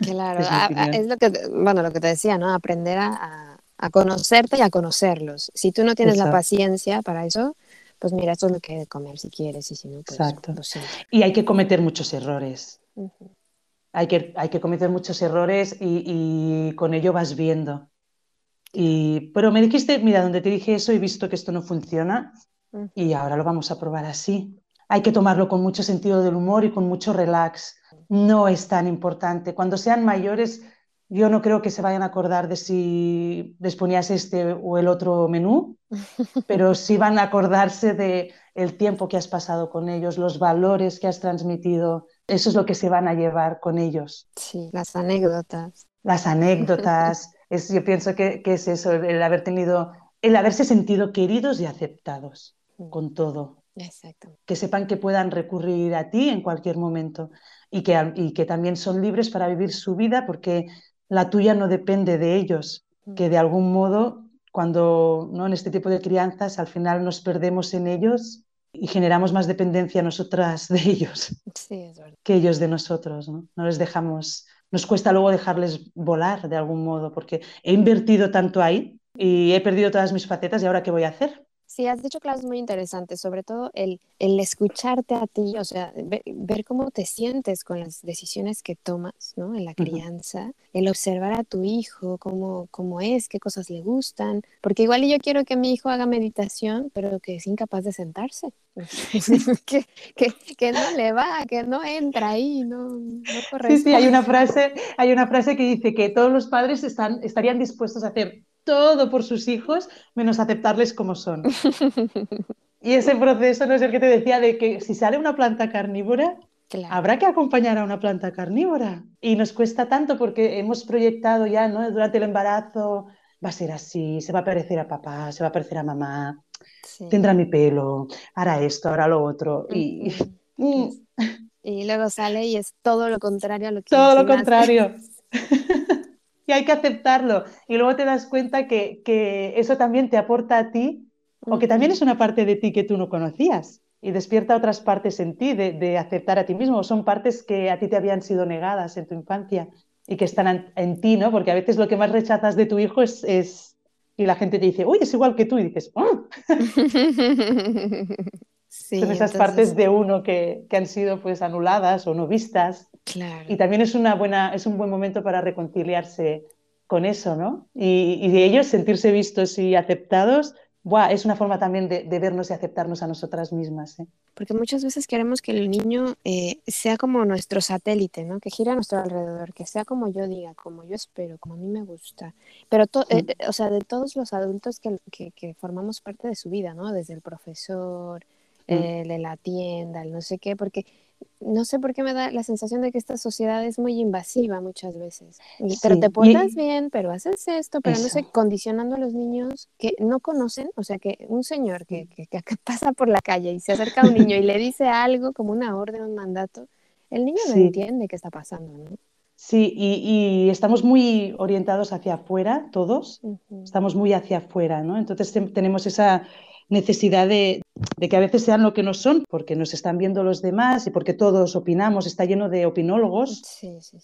Claro, [laughs] es, lo que, bueno, lo que te decía, ¿no? Aprender a, a conocerte y a conocerlos. Si tú no tienes la paciencia para eso, pues mira, esto es lo que hay de comer si quieres y si no, pues Exacto. Y hay que cometer muchos errores. hay que, hay que cometer muchos errores y, con ello vas viendo. Y, pero me dijiste, mira, donde te dije eso he visto que esto no funciona y ahora lo vamos a probar así. Hay que tomarlo con mucho sentido del humor y con mucho relax. No es tan importante. Cuando sean mayores, yo no creo que se vayan a acordar de si les ponías este o el otro menú, [laughs] pero sí van a acordarse de el tiempo que has pasado con ellos, los valores que has transmitido. Eso es lo que se van a llevar con ellos. Sí, las anécdotas. Las anécdotas. [laughs] es, yo pienso que, que, es eso, el haber tenido, el haberse sentido queridos y aceptados mm. con todo. Exacto. Que sepan que puedan recurrir a ti en cualquier momento y que, y que también son libres para vivir su vida porque la tuya no depende de ellos, mm. que de algún modo cuando ¿no? en este tipo de crianzas al final nos perdemos en ellos y generamos más dependencia nosotras de ellos que ellos de nosotros. ¿no? no les dejamos, nos cuesta luego dejarles volar de algún modo porque he invertido tanto ahí y he perdido todas mis facetas y ahora qué voy a hacer. Sí, has dicho claves muy interesantes, sobre todo el, el escucharte a ti, o sea, ver, cómo te sientes con las decisiones que tomas, ¿no? En la crianza, el observar a tu hijo, cómo, cómo es, qué cosas le gustan, porque igual yo quiero que mi hijo haga meditación, pero que es incapaz de sentarse, [laughs] que, que, que, no le va, que no entra ahí, no, no Sí, sí, hay una frase, hay una frase que dice que todos los padres están, estarían dispuestos a hacer todo por sus hijos menos aceptarles como son. Y ese proceso no es el que te decía de que si sale una planta carnívora, habrá que acompañar a una planta carnívora. Y nos cuesta tanto porque hemos proyectado ya ¿no? durante el embarazo, va a ser así, se va a parecer a papá, se va a parecer a mamá, tendrá mi pelo, hará esto, hará lo otro. [laughs] Y, y luego sale y es todo lo contrario a lo que... Todo lo contrario. Y hay que aceptarlo. Y luego te das cuenta que, eso también te aporta a ti o que también es una parte de ti que tú no conocías y despierta otras partes en ti de, aceptar a ti mismo. Son partes que a ti te habían sido negadas en tu infancia y que están en, ti, ¿no? Porque a veces lo que más rechazas de tu hijo es, es... Y la gente te dice, uy, es igual que tú. Y dices, ¡oh! [laughs] Son esas partes de uno que, que, han sido pues anuladas o no vistas. Y también es, una buena, es un buen momento para reconciliarse con eso, ¿no? Y, de ellos sentirse vistos y aceptados, buah, es una forma también de, vernos y aceptarnos a nosotras mismas. ¿eh? Porque muchas veces queremos que el niño eh, sea como nuestro satélite, ¿no? Que gira a nuestro alrededor, que sea como yo diga, como yo espero, como a mí me gusta. Pero, eh, o sea, de todos los adultos que, que, que formamos parte de su vida, ¿no? Desde el profesor, el de la tienda, el no sé qué, porque no sé por qué me da la sensación de que esta sociedad es muy invasiva muchas veces. pero te portas bien, pero haces esto, pero no sé, condicionando a los niños que no conocen, o sea, que un señor que, que, [laughs] pasa por la calle y se acerca a un niño y le dice algo como una orden, un mandato, el niño no entiende qué está pasando, ¿no? Sí, y, estamos muy orientados hacia afuera, todos, estamos muy hacia afuera, ¿no? Entonces tenemos esa necesidad de, que a veces sean lo que no son, porque nos están viendo los demás y porque todos opinamos, está lleno de opinólogos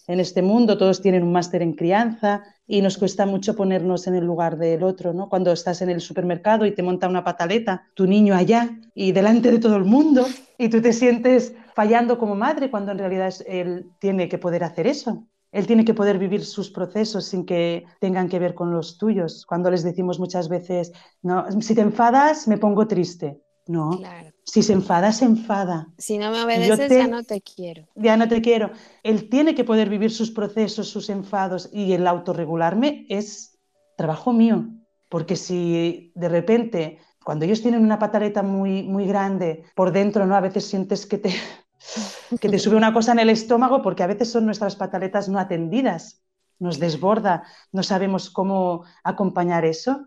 en este mundo, todos tienen un máster en crianza y nos cuesta mucho ponernos en el lugar del otro, ¿no? Cuando estás en el supermercado y te monta una pataleta, tu niño allá y delante de todo el mundo y tú te sientes fallando como madre cuando en realidad él tiene que poder hacer eso. Él tiene que poder vivir sus procesos sin que tengan que ver con los tuyos. Cuando les decimos muchas veces, no, si te enfadas, me pongo triste. No, si se enfada, se enfada. Si no me obedeces, ya no te quiero. Ya no te quiero. Él tiene que poder vivir sus procesos, sus enfados y el autorregularme es trabajo mío. Porque si de repente, cuando ellos tienen una pataleta muy, muy grande, por dentro, ¿no? A veces sientes que te, [laughs] que te sube una cosa en el estómago porque a veces son nuestras pataletas no atendidas, nos desborda, no sabemos cómo acompañar eso.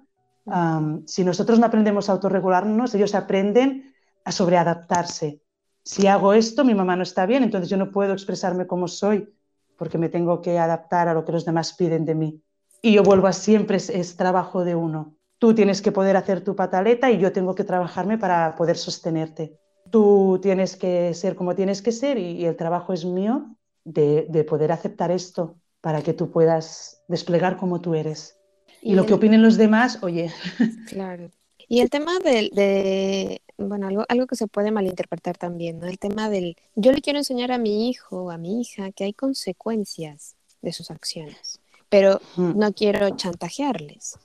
Si nosotros no aprendemos a autorregularnos, ellos aprenden a sobreadaptarse. Si hago esto, mi mamá no está bien, entonces yo no puedo expresarme como soy porque me tengo que adaptar a lo que los demás piden de mí. Y yo vuelvo a siempre, es trabajo de uno. Tú tienes que poder hacer tu pataleta y yo tengo que trabajarme para poder sostenerte tú tienes que ser como tienes que ser y, el trabajo es mío de, poder aceptar esto para que tú puedas desplegar como tú eres. Y, lo que opinen los demás, oye. Claro. Y el tema de, bueno, algo, algo que se puede malinterpretar también, ¿no? El tema del, yo le quiero enseñar a mi hijo o a mi hija que hay consecuencias de sus acciones, pero Mm. no quiero chantajearles,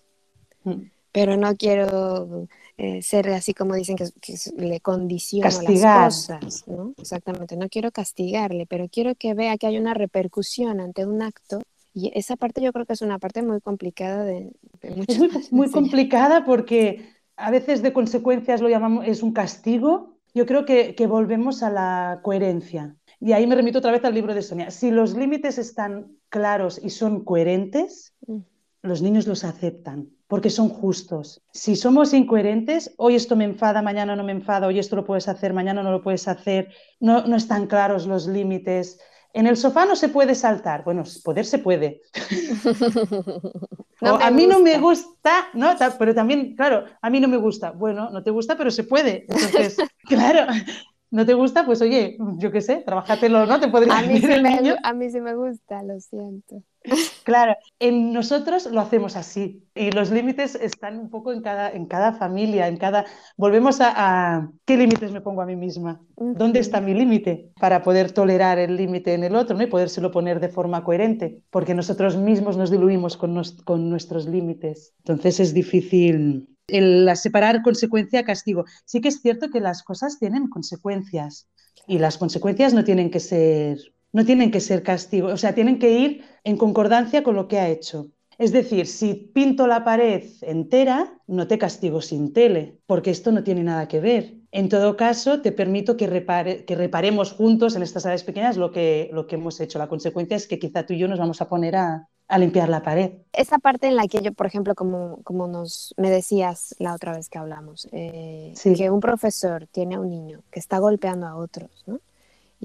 Mm. pero no quiero eh, ser así como dicen que, le condiciono Castigar. las cosas, ¿no? Exactamente, no quiero castigarle, pero quiero que vea que hay una repercusión ante un acto y esa parte yo creo que es una parte muy complicada de, de Es muchas [laughs] muy, complicada porque a veces de consecuencias lo llamamos, es un castigo. Yo creo que, que volvemos a la coherencia. Y ahí me remito otra vez al libro de Sonia. Si los límites están claros y son coherentes, Mm. los niños los aceptan porque son justos. Si somos incoherentes, hoy esto me enfada, mañana no me enfada, hoy esto lo puedes hacer, mañana no lo puedes hacer, no, no están claros los límites. En el sofá no se puede saltar. Bueno, poder se puede, [laughs] No o, a mí no me gusta. ¿no? Pero también, claro, a mí no me gusta. Bueno, no te gusta, pero se puede. Entonces, [laughs] claro, no te gusta, pues oye, yo qué sé, trabajátelo, ¿no? Te podría A mí, decir sí el me, niño. a mí sí me gusta, lo siento. Claro, en nosotros lo hacemos así y los límites están un poco en cada, en cada familia, en cada... Volvemos a, a qué límites me pongo a mí misma. ¿Dónde está mi límite para poder tolerar el límite en el otro ¿no? y podérselo poner de forma coherente? Porque nosotros mismos nos diluimos con, nos- con nuestros límites. Entonces es difícil el separar consecuencia-castigo. Sí que es cierto que las cosas tienen consecuencias y las consecuencias no tienen que ser, no tienen que ser castigo, o sea, tienen que ir en concordancia con lo que ha hecho. Es decir, si pinto la pared entera, no te castigo sin tele, porque esto no tiene nada que ver. En todo caso, te permito que, repare- que reparemos juntos en estas áreas pequeñas lo que, lo que hemos hecho. La consecuencia es que quizá tú y yo nos vamos a poner a, a limpiar la pared. Esa parte en la que yo, por ejemplo, como, como nos me decías la otra vez que hablamos, eh, Sí. que un profesor tiene a un niño que está golpeando a otros, ¿no?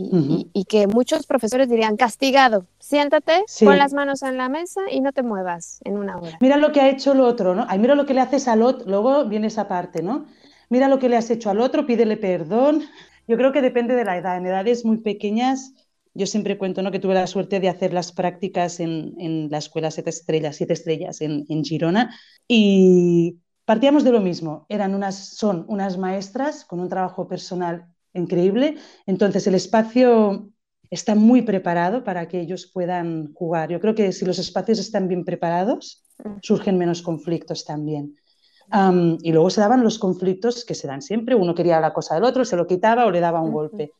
Y, Ujú. y- y que muchos profesores dirían, castigado, siéntate, Sí. pon las manos en la mesa y no te muevas en una hora. Mira lo que ha hecho el otro, ¿no? Ay, mira lo que le haces al otro. Luego viene esa parte, ¿no? Mira lo que le has hecho al otro, pídele perdón. Yo creo que depende de la edad. En edades muy pequeñas, yo siempre cuento, ¿no? Que tuve la suerte de hacer las prácticas en, en la escuela Siete Estrellas, Siete Estrellas en, en Girona y partíamos de lo mismo. Eran unas, son unas maestras con un trabajo personal increíble. Entonces el espacio está muy preparado para que ellos puedan jugar. Yo creo que si los espacios están bien preparados, surgen menos conflictos también. Am, y luego se daban los conflictos que se dan siempre. Uno quería la cosa del otro, se lo quitaba o le daba un golpe.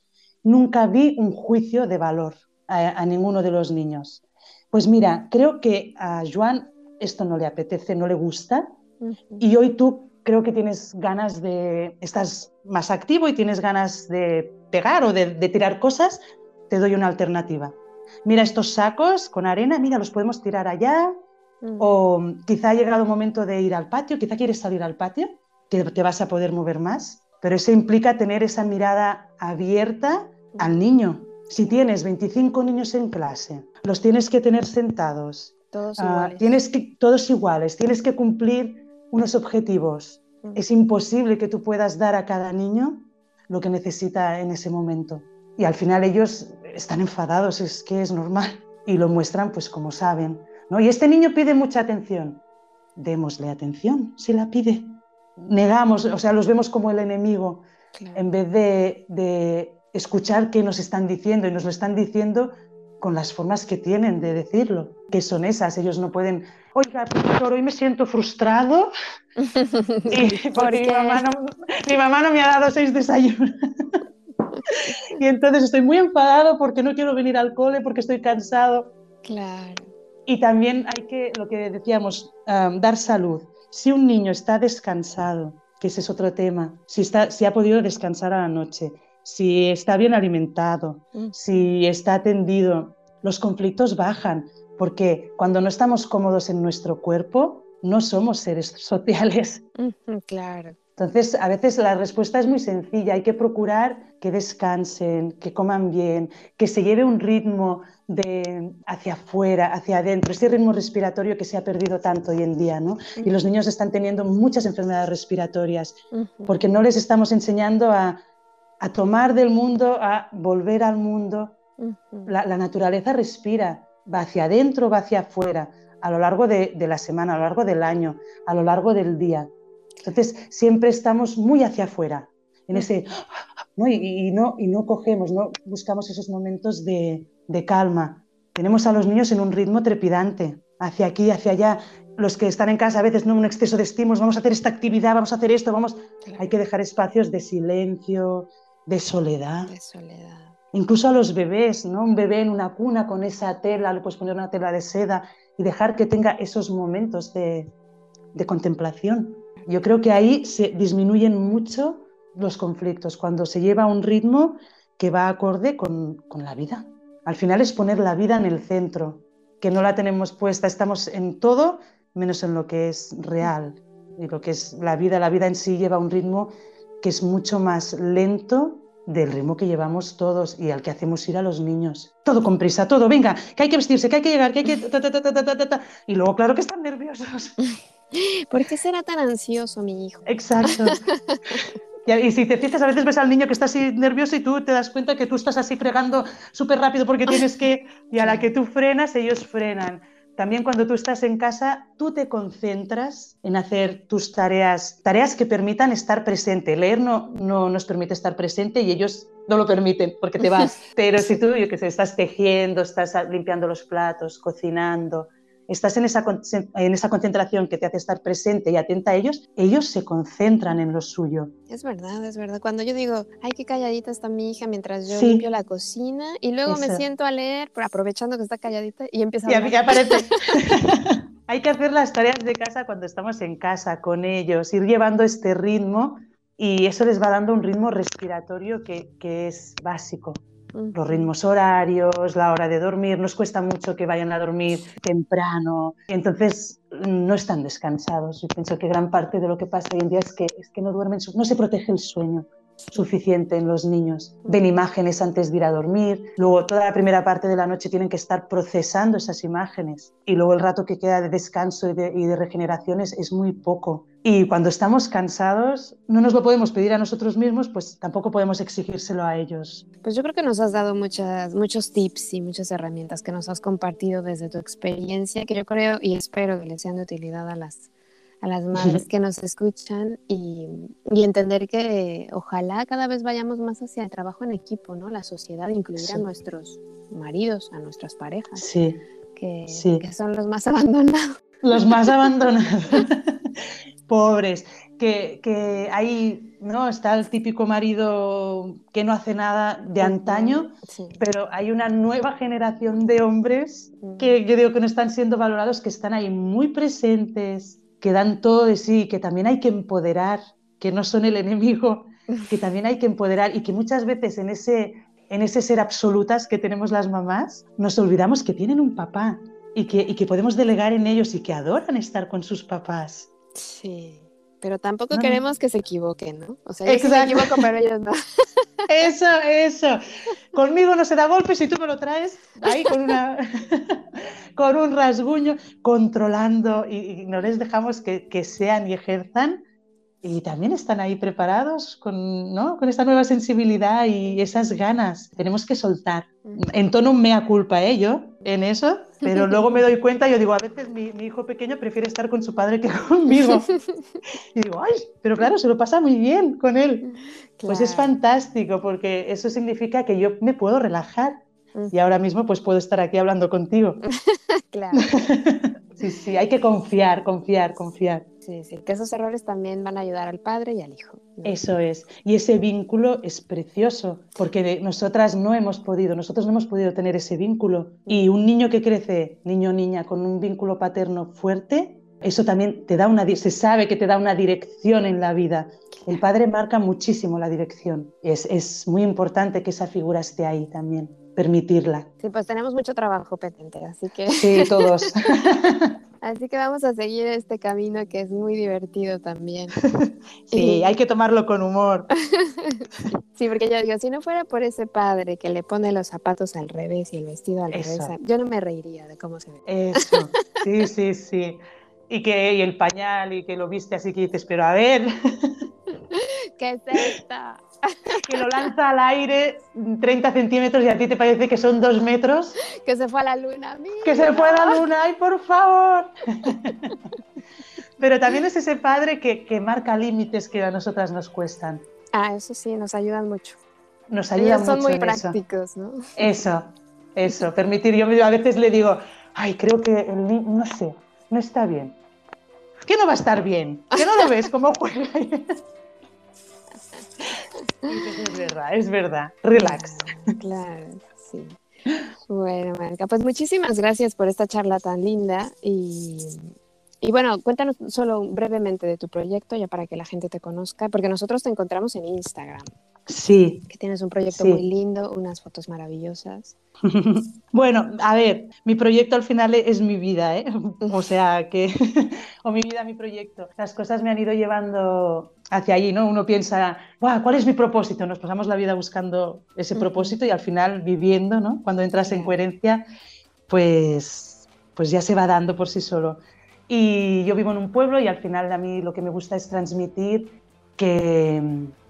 Nunca vi un juicio de valor a, a ninguno de los niños. Pues mira, creo que a Joan esto no le apetece, no le gusta. Y hoy tú creo que tienes ganas de, estás más activo y tienes ganas de pegar o de, de tirar cosas, te doy una alternativa. Mira estos sacos con arena, mira, los podemos tirar allá, Ujú. o quizá ha llegado el momento de ir al patio, quizá quieres salir al patio, que te vas a poder mover más, pero eso implica tener esa mirada abierta al niño. Si tienes 25 niños en clase, los tienes que tener sentados, Todos ah, tienes que, todos iguales, tienes que cumplir unos objetivos. Ujú. Es imposible que tú puedas dar a cada niño lo que necesita en ese momento. Y al final ellos están enfadados, es que es normal, y lo muestran pues como saben. ¿no? Y este niño pide mucha atención. Démosle atención si la pide. Negamos, o sea, los vemos como el enemigo Claro. en vez de, de escuchar qué nos están diciendo y nos lo están diciendo con las formas que tienen de decirlo, que son esas. Ellos no pueden, oiga, profesor, hoy me siento frustrado [laughs] y ¿Por porque mi mamá, no, mi mamá no me ha dado seis desayunos. [laughs] y entonces estoy muy enfadado porque no quiero venir al cole, porque estoy cansado. Claro. Y también hay que, lo que decíamos, um, dar salud. Si un niño está descansado, que ese es otro tema, si, está, si ha podido descansar a la noche, si está bien alimentado, Ujú. si está atendido, los conflictos bajan, porque cuando no estamos cómodos en nuestro cuerpo, no somos seres [laughs] sociales. Claro. Entonces, a veces la respuesta es muy sencilla. Hay que procurar que descansen, que coman bien, que se lleve un ritmo de hacia afuera, hacia adentro, ese ritmo respiratorio que se ha perdido tanto hoy en día, ¿no? Y los niños están teniendo muchas enfermedades respiratorias porque no les estamos enseñando a, a tomar del mundo, a volver al mundo. La, la naturaleza respira, va hacia adentro, va hacia afuera, a lo largo de, de la semana, a lo largo del año, a lo largo del día. Entonces, siempre estamos muy hacia afuera. en ese, ¿no? Y, no, y no cogemos, no buscamos esos momentos de, de calma. Tenemos a los niños en un ritmo trepidante, hacia aquí, hacia allá. Los que están en casa a veces no un exceso de estímulos, vamos a hacer esta actividad, vamos a hacer esto, vamos. Hay que dejar espacios de silencio, de soledad. De soledad. Incluso a los bebés, ¿no? Un bebé en una cuna con esa tela, le puedes poner una tela de seda y dejar que tenga esos momentos de, de contemplación. Yo creo que ahí se disminuyen mucho los conflictos, cuando se lleva un ritmo que va acorde con, con la vida. Al final es poner la vida en el centro, que no la tenemos puesta, estamos en todo menos en lo que es real. Y lo que es la vida, la vida en sí lleva un ritmo que es mucho más lento del ritmo que llevamos todos y al que hacemos ir a los niños. Todo con prisa, todo, venga, que hay que vestirse, que hay que llegar, que hay que... y luego, claro que están nerviosos. [laughs] ¿Por qué será tan ansioso mi hijo? Exacto. [laughs] Y si te fijas, a veces ves al niño que está así nervioso y tú te das cuenta que tú estás así fregando súper rápido porque tienes que, y a la que tú frenas, ellos frenan. También cuando tú estás en casa, tú te concentras en hacer tus tareas, tareas que permitan estar presente. Leer no, no nos permite estar presente y ellos no lo permiten porque te vas. [laughs] Pero si tú, yo que sé, estás tejiendo, estás limpiando los platos, cocinando, estás en esa, en esa concentración que te hace estar presente y atenta a ellos, ellos se concentran en lo suyo. Es verdad, es verdad. Cuando yo digo, ay, qué calladita está mi hija mientras yo limpio la cocina y luego me siento a leer, aprovechando que está calladita y empieza a... Y aparece. [laughs] [laughs] Hay que hacer las tareas de casa cuando estamos en casa con ellos, ir llevando este ritmo y eso les va dando un ritmo respiratorio que, que es básico los ritmos horarios, la hora de dormir, nos cuesta mucho que vayan a dormir temprano, entonces no están descansados. Y pienso que gran parte de lo que pasa hoy en día es que, es que no duermen, no se protege el sueño suficiente en los niños. Ven imágenes antes de ir a dormir, luego toda la primera parte de la noche tienen que estar procesando esas imágenes y luego el rato que queda de descanso y de, y regeneración es, muy poco. Y cuando estamos cansados, no nos lo podemos pedir a nosotros mismos, pues tampoco podemos exigírselo a ellos. Pues yo creo que nos has dado muchas, muchos tips y muchas herramientas que nos has compartido desde tu experiencia, que yo creo y espero que les sean de utilidad a las a las madres [laughs] que nos escuchan y, entender que ojalá cada vez vayamos más hacia el trabajo en equipo, ¿no? La sociedad, incluir a nuestros maridos, a nuestras parejas, sí. Que, que son los más [laughs] abandonados. Los más abandonados. [laughs] Pobres. Que, que, ahí no está el típico marido que no hace nada de antaño, pero hay una nueva generación de hombres que yo digo que no están siendo valorados, que están ahí muy presentes, que dan todo de sí, que también hay que empoderar, que no son el enemigo, que [laughs] también hay que empoderar y que muchas veces en ese, en ese ser absolutas que tenemos las mamás, nos olvidamos que tienen un papá y que, y que podemos delegar en ellos y que adoran estar con sus papás. Sí. Pero tampoco queremos que se equivoquen, ¿no? O sea, yo sí me equivoco, pero ellos no. [laughs] Eso, eso. Conmigo no se da golpes y tú me lo traes ahí con, una, [laughs] con un rasguño, controlando y, no les dejamos que, que, sean y ejerzan. Y también están ahí preparados con, ¿no? con esta nueva sensibilidad y esas ganas. Tenemos que soltar. En tono mea culpa, ¿eh? En eso, pero luego me doy cuenta, yo digo, a veces mi, hijo pequeño prefiere estar con su padre que [laughs] conmigo. [laughs] Y digo, ay, pero claro, se lo pasa muy bien con él. Pues es fantástico porque eso significa que yo me puedo relajar. Y ahora mismo pues puedo estar aquí hablando contigo. [laughs] claro. sí, sí, hay que confiar, confiar, confiar. Sí, sí, que esos errores también van a ayudar al padre y al hijo. Eso es. Y ese vínculo es precioso, porque nosotras no hemos podido, nosotros no hemos podido tener ese vínculo. Y un niño que crece, niño o niña, con un vínculo paterno fuerte, eso también te da una, se sabe que te da una dirección en la vida. El padre marca muchísimo la dirección. Es, es muy importante que esa figura esté ahí también, permitirla. Sí, pues tenemos mucho trabajo pendiente, así que... Sí, todos. [laughs] [laughs] Así que vamos a seguir este camino que es muy divertido también. [laughs] sí, hay que tomarlo con humor. [laughs] sí, porque yo digo, si no fuera por ese padre que le pone los zapatos al revés y el vestido al revés, yo no me reiría de cómo se ve. Eso, sí, sí, sí. Y que y el pañal y que lo viste así que dices, pero a ver. [laughs] ¿Qué es esto? Que lo lanza al aire 30 centímetros y a ti te parece que son dos metros. Que se fue a la luna. Que se fue a la luna, ay, por favor. Pero también es ese padre que, que marca límites que a nosotras nos cuestan. Ah, eso sí, nos ayudan mucho. Nos ayudan mucho. Son muy prácticos, ¿no? Eso, eso, permitir. Yo a veces le digo, ay, creo que el niño, no sé, no está bien. ¿Qué no va a estar bien? ¿Qué no lo ves cómo juega? Es verdad, es verdad. Relax. Claro, sí. Bueno, Marca, pues muchísimas gracias por esta charla tan linda y, y, bueno, cuéntanos solo brevemente de tu proyecto ya para que la gente te conozca, porque nosotros te encontramos en Instagram. Sí. Que tienes un proyecto muy lindo, unas fotos maravillosas. [laughs] bueno, a ver, mi proyecto al final es mi vida, ¿eh? O sea, que, [laughs] o mi vida, mi proyecto. Las cosas me han ido llevando hacia allí, ¿no? Uno piensa, ¿cuál es mi propósito? Nos pasamos la vida buscando ese propósito y al final viviendo, ¿no? Cuando entras en coherencia, pues, pues ya se va dando por sí solo. Y yo vivo en un pueblo y al final a mí lo que me gusta es transmitir que,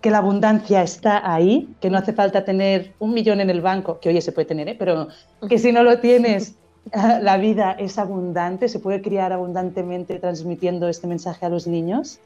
que, la abundancia está ahí, que no hace falta tener un millón en el banco, que hoy se puede tener, ¿eh? pero que si no lo tienes, [laughs] [laughs] la vida es abundante, se puede criar abundantemente transmitiendo este mensaje a los niños,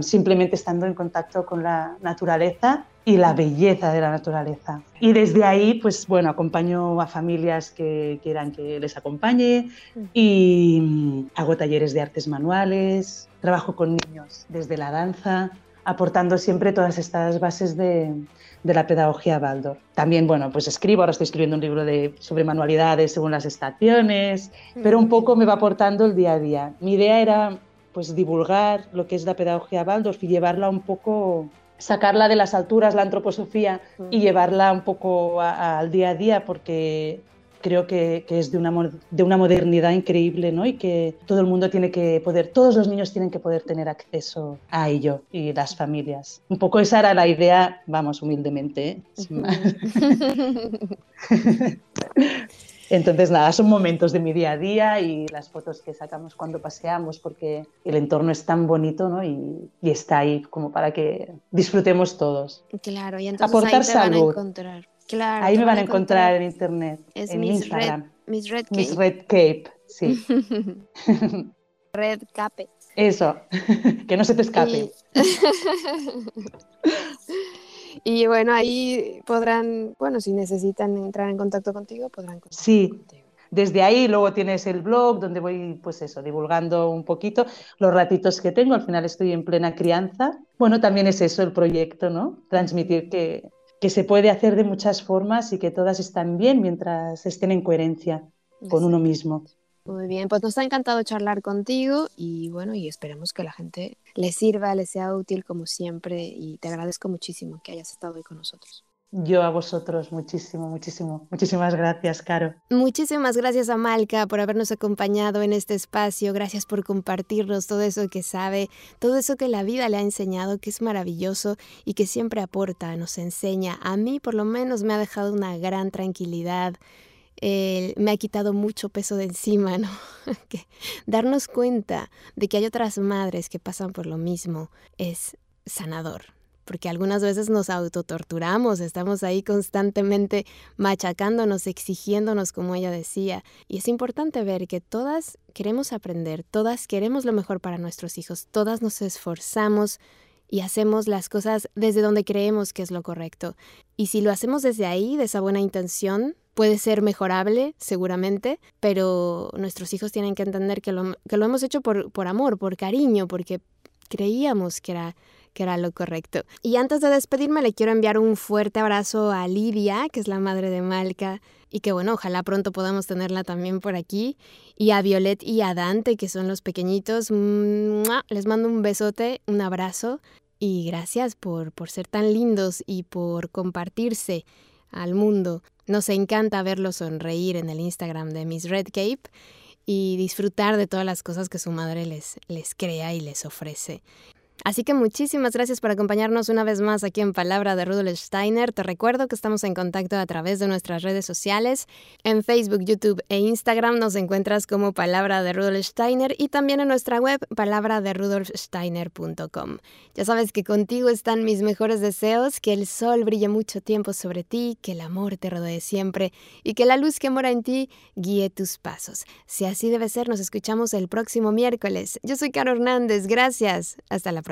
simplemente estando en contacto con la naturaleza y la belleza de la naturaleza. Y desde ahí, pues bueno, acompaño a familias que quieran que les acompañe y mm, hago talleres de artes manuales, trabajo con niños desde la danza, aportando siempre todas estas bases de, de la pedagogía Baldor. También, bueno, pues escribo, ahora estoy escribiendo un libro de, sobre manualidades según las estaciones, pero un poco me va aportando el día a día. Mi idea era pues divulgar lo que es la pedagogía Waldorf y llevarla un poco, sacarla de las alturas, la antroposofía, y llevarla un poco al día a día, porque creo que, es de una, de una modernidad increíble ¿no? y que todo el mundo tiene que poder, todos los niños tienen que poder tener acceso a ello y las familias. Un poco esa era la idea, vamos, humildemente. ¿eh? [laughs] [laughs] Entonces, nada, son momentos de mi día a día y las fotos que sacamos cuando paseamos, porque el entorno es tan bonito ¿no? y, está ahí como para que disfrutemos todos. Claro, y entonces Aportar ahí te salud. van a encontrar. Claro, Ahí me van a encontrar, en internet, en Instagram. Miss Red Cape. Miss Red Cape, sí. [laughs] Red Cape. Eso, [laughs] que no se te escape. [laughs] Y... bueno, ahí podrán, bueno, si necesitan entrar en contacto contigo, podrán Sí, desde ahí luego tienes el blog donde voy, pues eso, divulgando un poquito los ratitos que tengo. Al final estoy en plena crianza. Bueno, también es eso el proyecto, ¿no? Transmitir que, que se puede hacer de muchas formas y que todas están bien mientras estén en coherencia con uno mismo. Muy bien, pues nos ha encantado charlar contigo y bueno, y esperamos que la gente le sirva, le sea útil como siempre y te agradezco muchísimo que hayas estado hoy con nosotros. Yo a vosotros muchísimo, muchísimo. Muchísimas gracias, Caro. Muchísimas gracias a Malca por habernos acompañado en este espacio. Gracias por compartirnos todo eso que sabe, todo eso que la vida le ha enseñado, que es maravilloso y que siempre aporta, nos enseña. A mí por lo menos me ha dejado una gran tranquilidad. me ha quitado mucho peso de encima, ¿no? [laughs] darnos cuenta de que hay otras madres que pasan por lo mismo es sanador porque algunas veces nos autotorturamos, estamos ahí constantemente machacándonos, exigiéndonos, como ella decía. Y es importante ver que todas queremos aprender, todas queremos lo mejor para nuestros hijos, todas nos esforzamos y hacemos las cosas desde donde creemos que es lo correcto. Y si lo hacemos desde ahí, de esa buena intención, puede ser mejorable, seguramente, pero nuestros hijos tienen que entender que lo, que lo hemos hecho por, por amor, por cariño, porque creíamos que era que era lo correcto. Y antes de despedirme le quiero enviar un fuerte abrazo a Lidia, que es la madre de Malca, y que bueno, ojalá pronto podamos tenerla también por aquí, y a Violet y a Dante, que son los pequeñitos. Les mando un besote, un abrazo, y gracias por, por ser tan lindos y por compartirse al mundo. Nos encanta verlos sonreír en el Instagram de Miss Red Cape y disfrutar de todas las cosas que su madre les, les crea y les ofrece. Así que muchísimas gracias por acompañarnos una vez más aquí en Palabra de Rudolf Steiner. Te recuerdo que estamos en contacto a través de nuestras redes sociales. En Facebook, YouTube e Instagram nos encuentras como Palabra de Rudolf Steiner y también en nuestra web palabraderudolfsteiner.com. Ya sabes que contigo están mis mejores deseos, que el sol brille mucho tiempo sobre ti, que el amor te rodee siempre y que la luz que mora en ti guíe tus pasos. Si así debe ser, nos escuchamos el próximo miércoles. Yo soy Caro Hernández. Gracias. Hasta la próxima.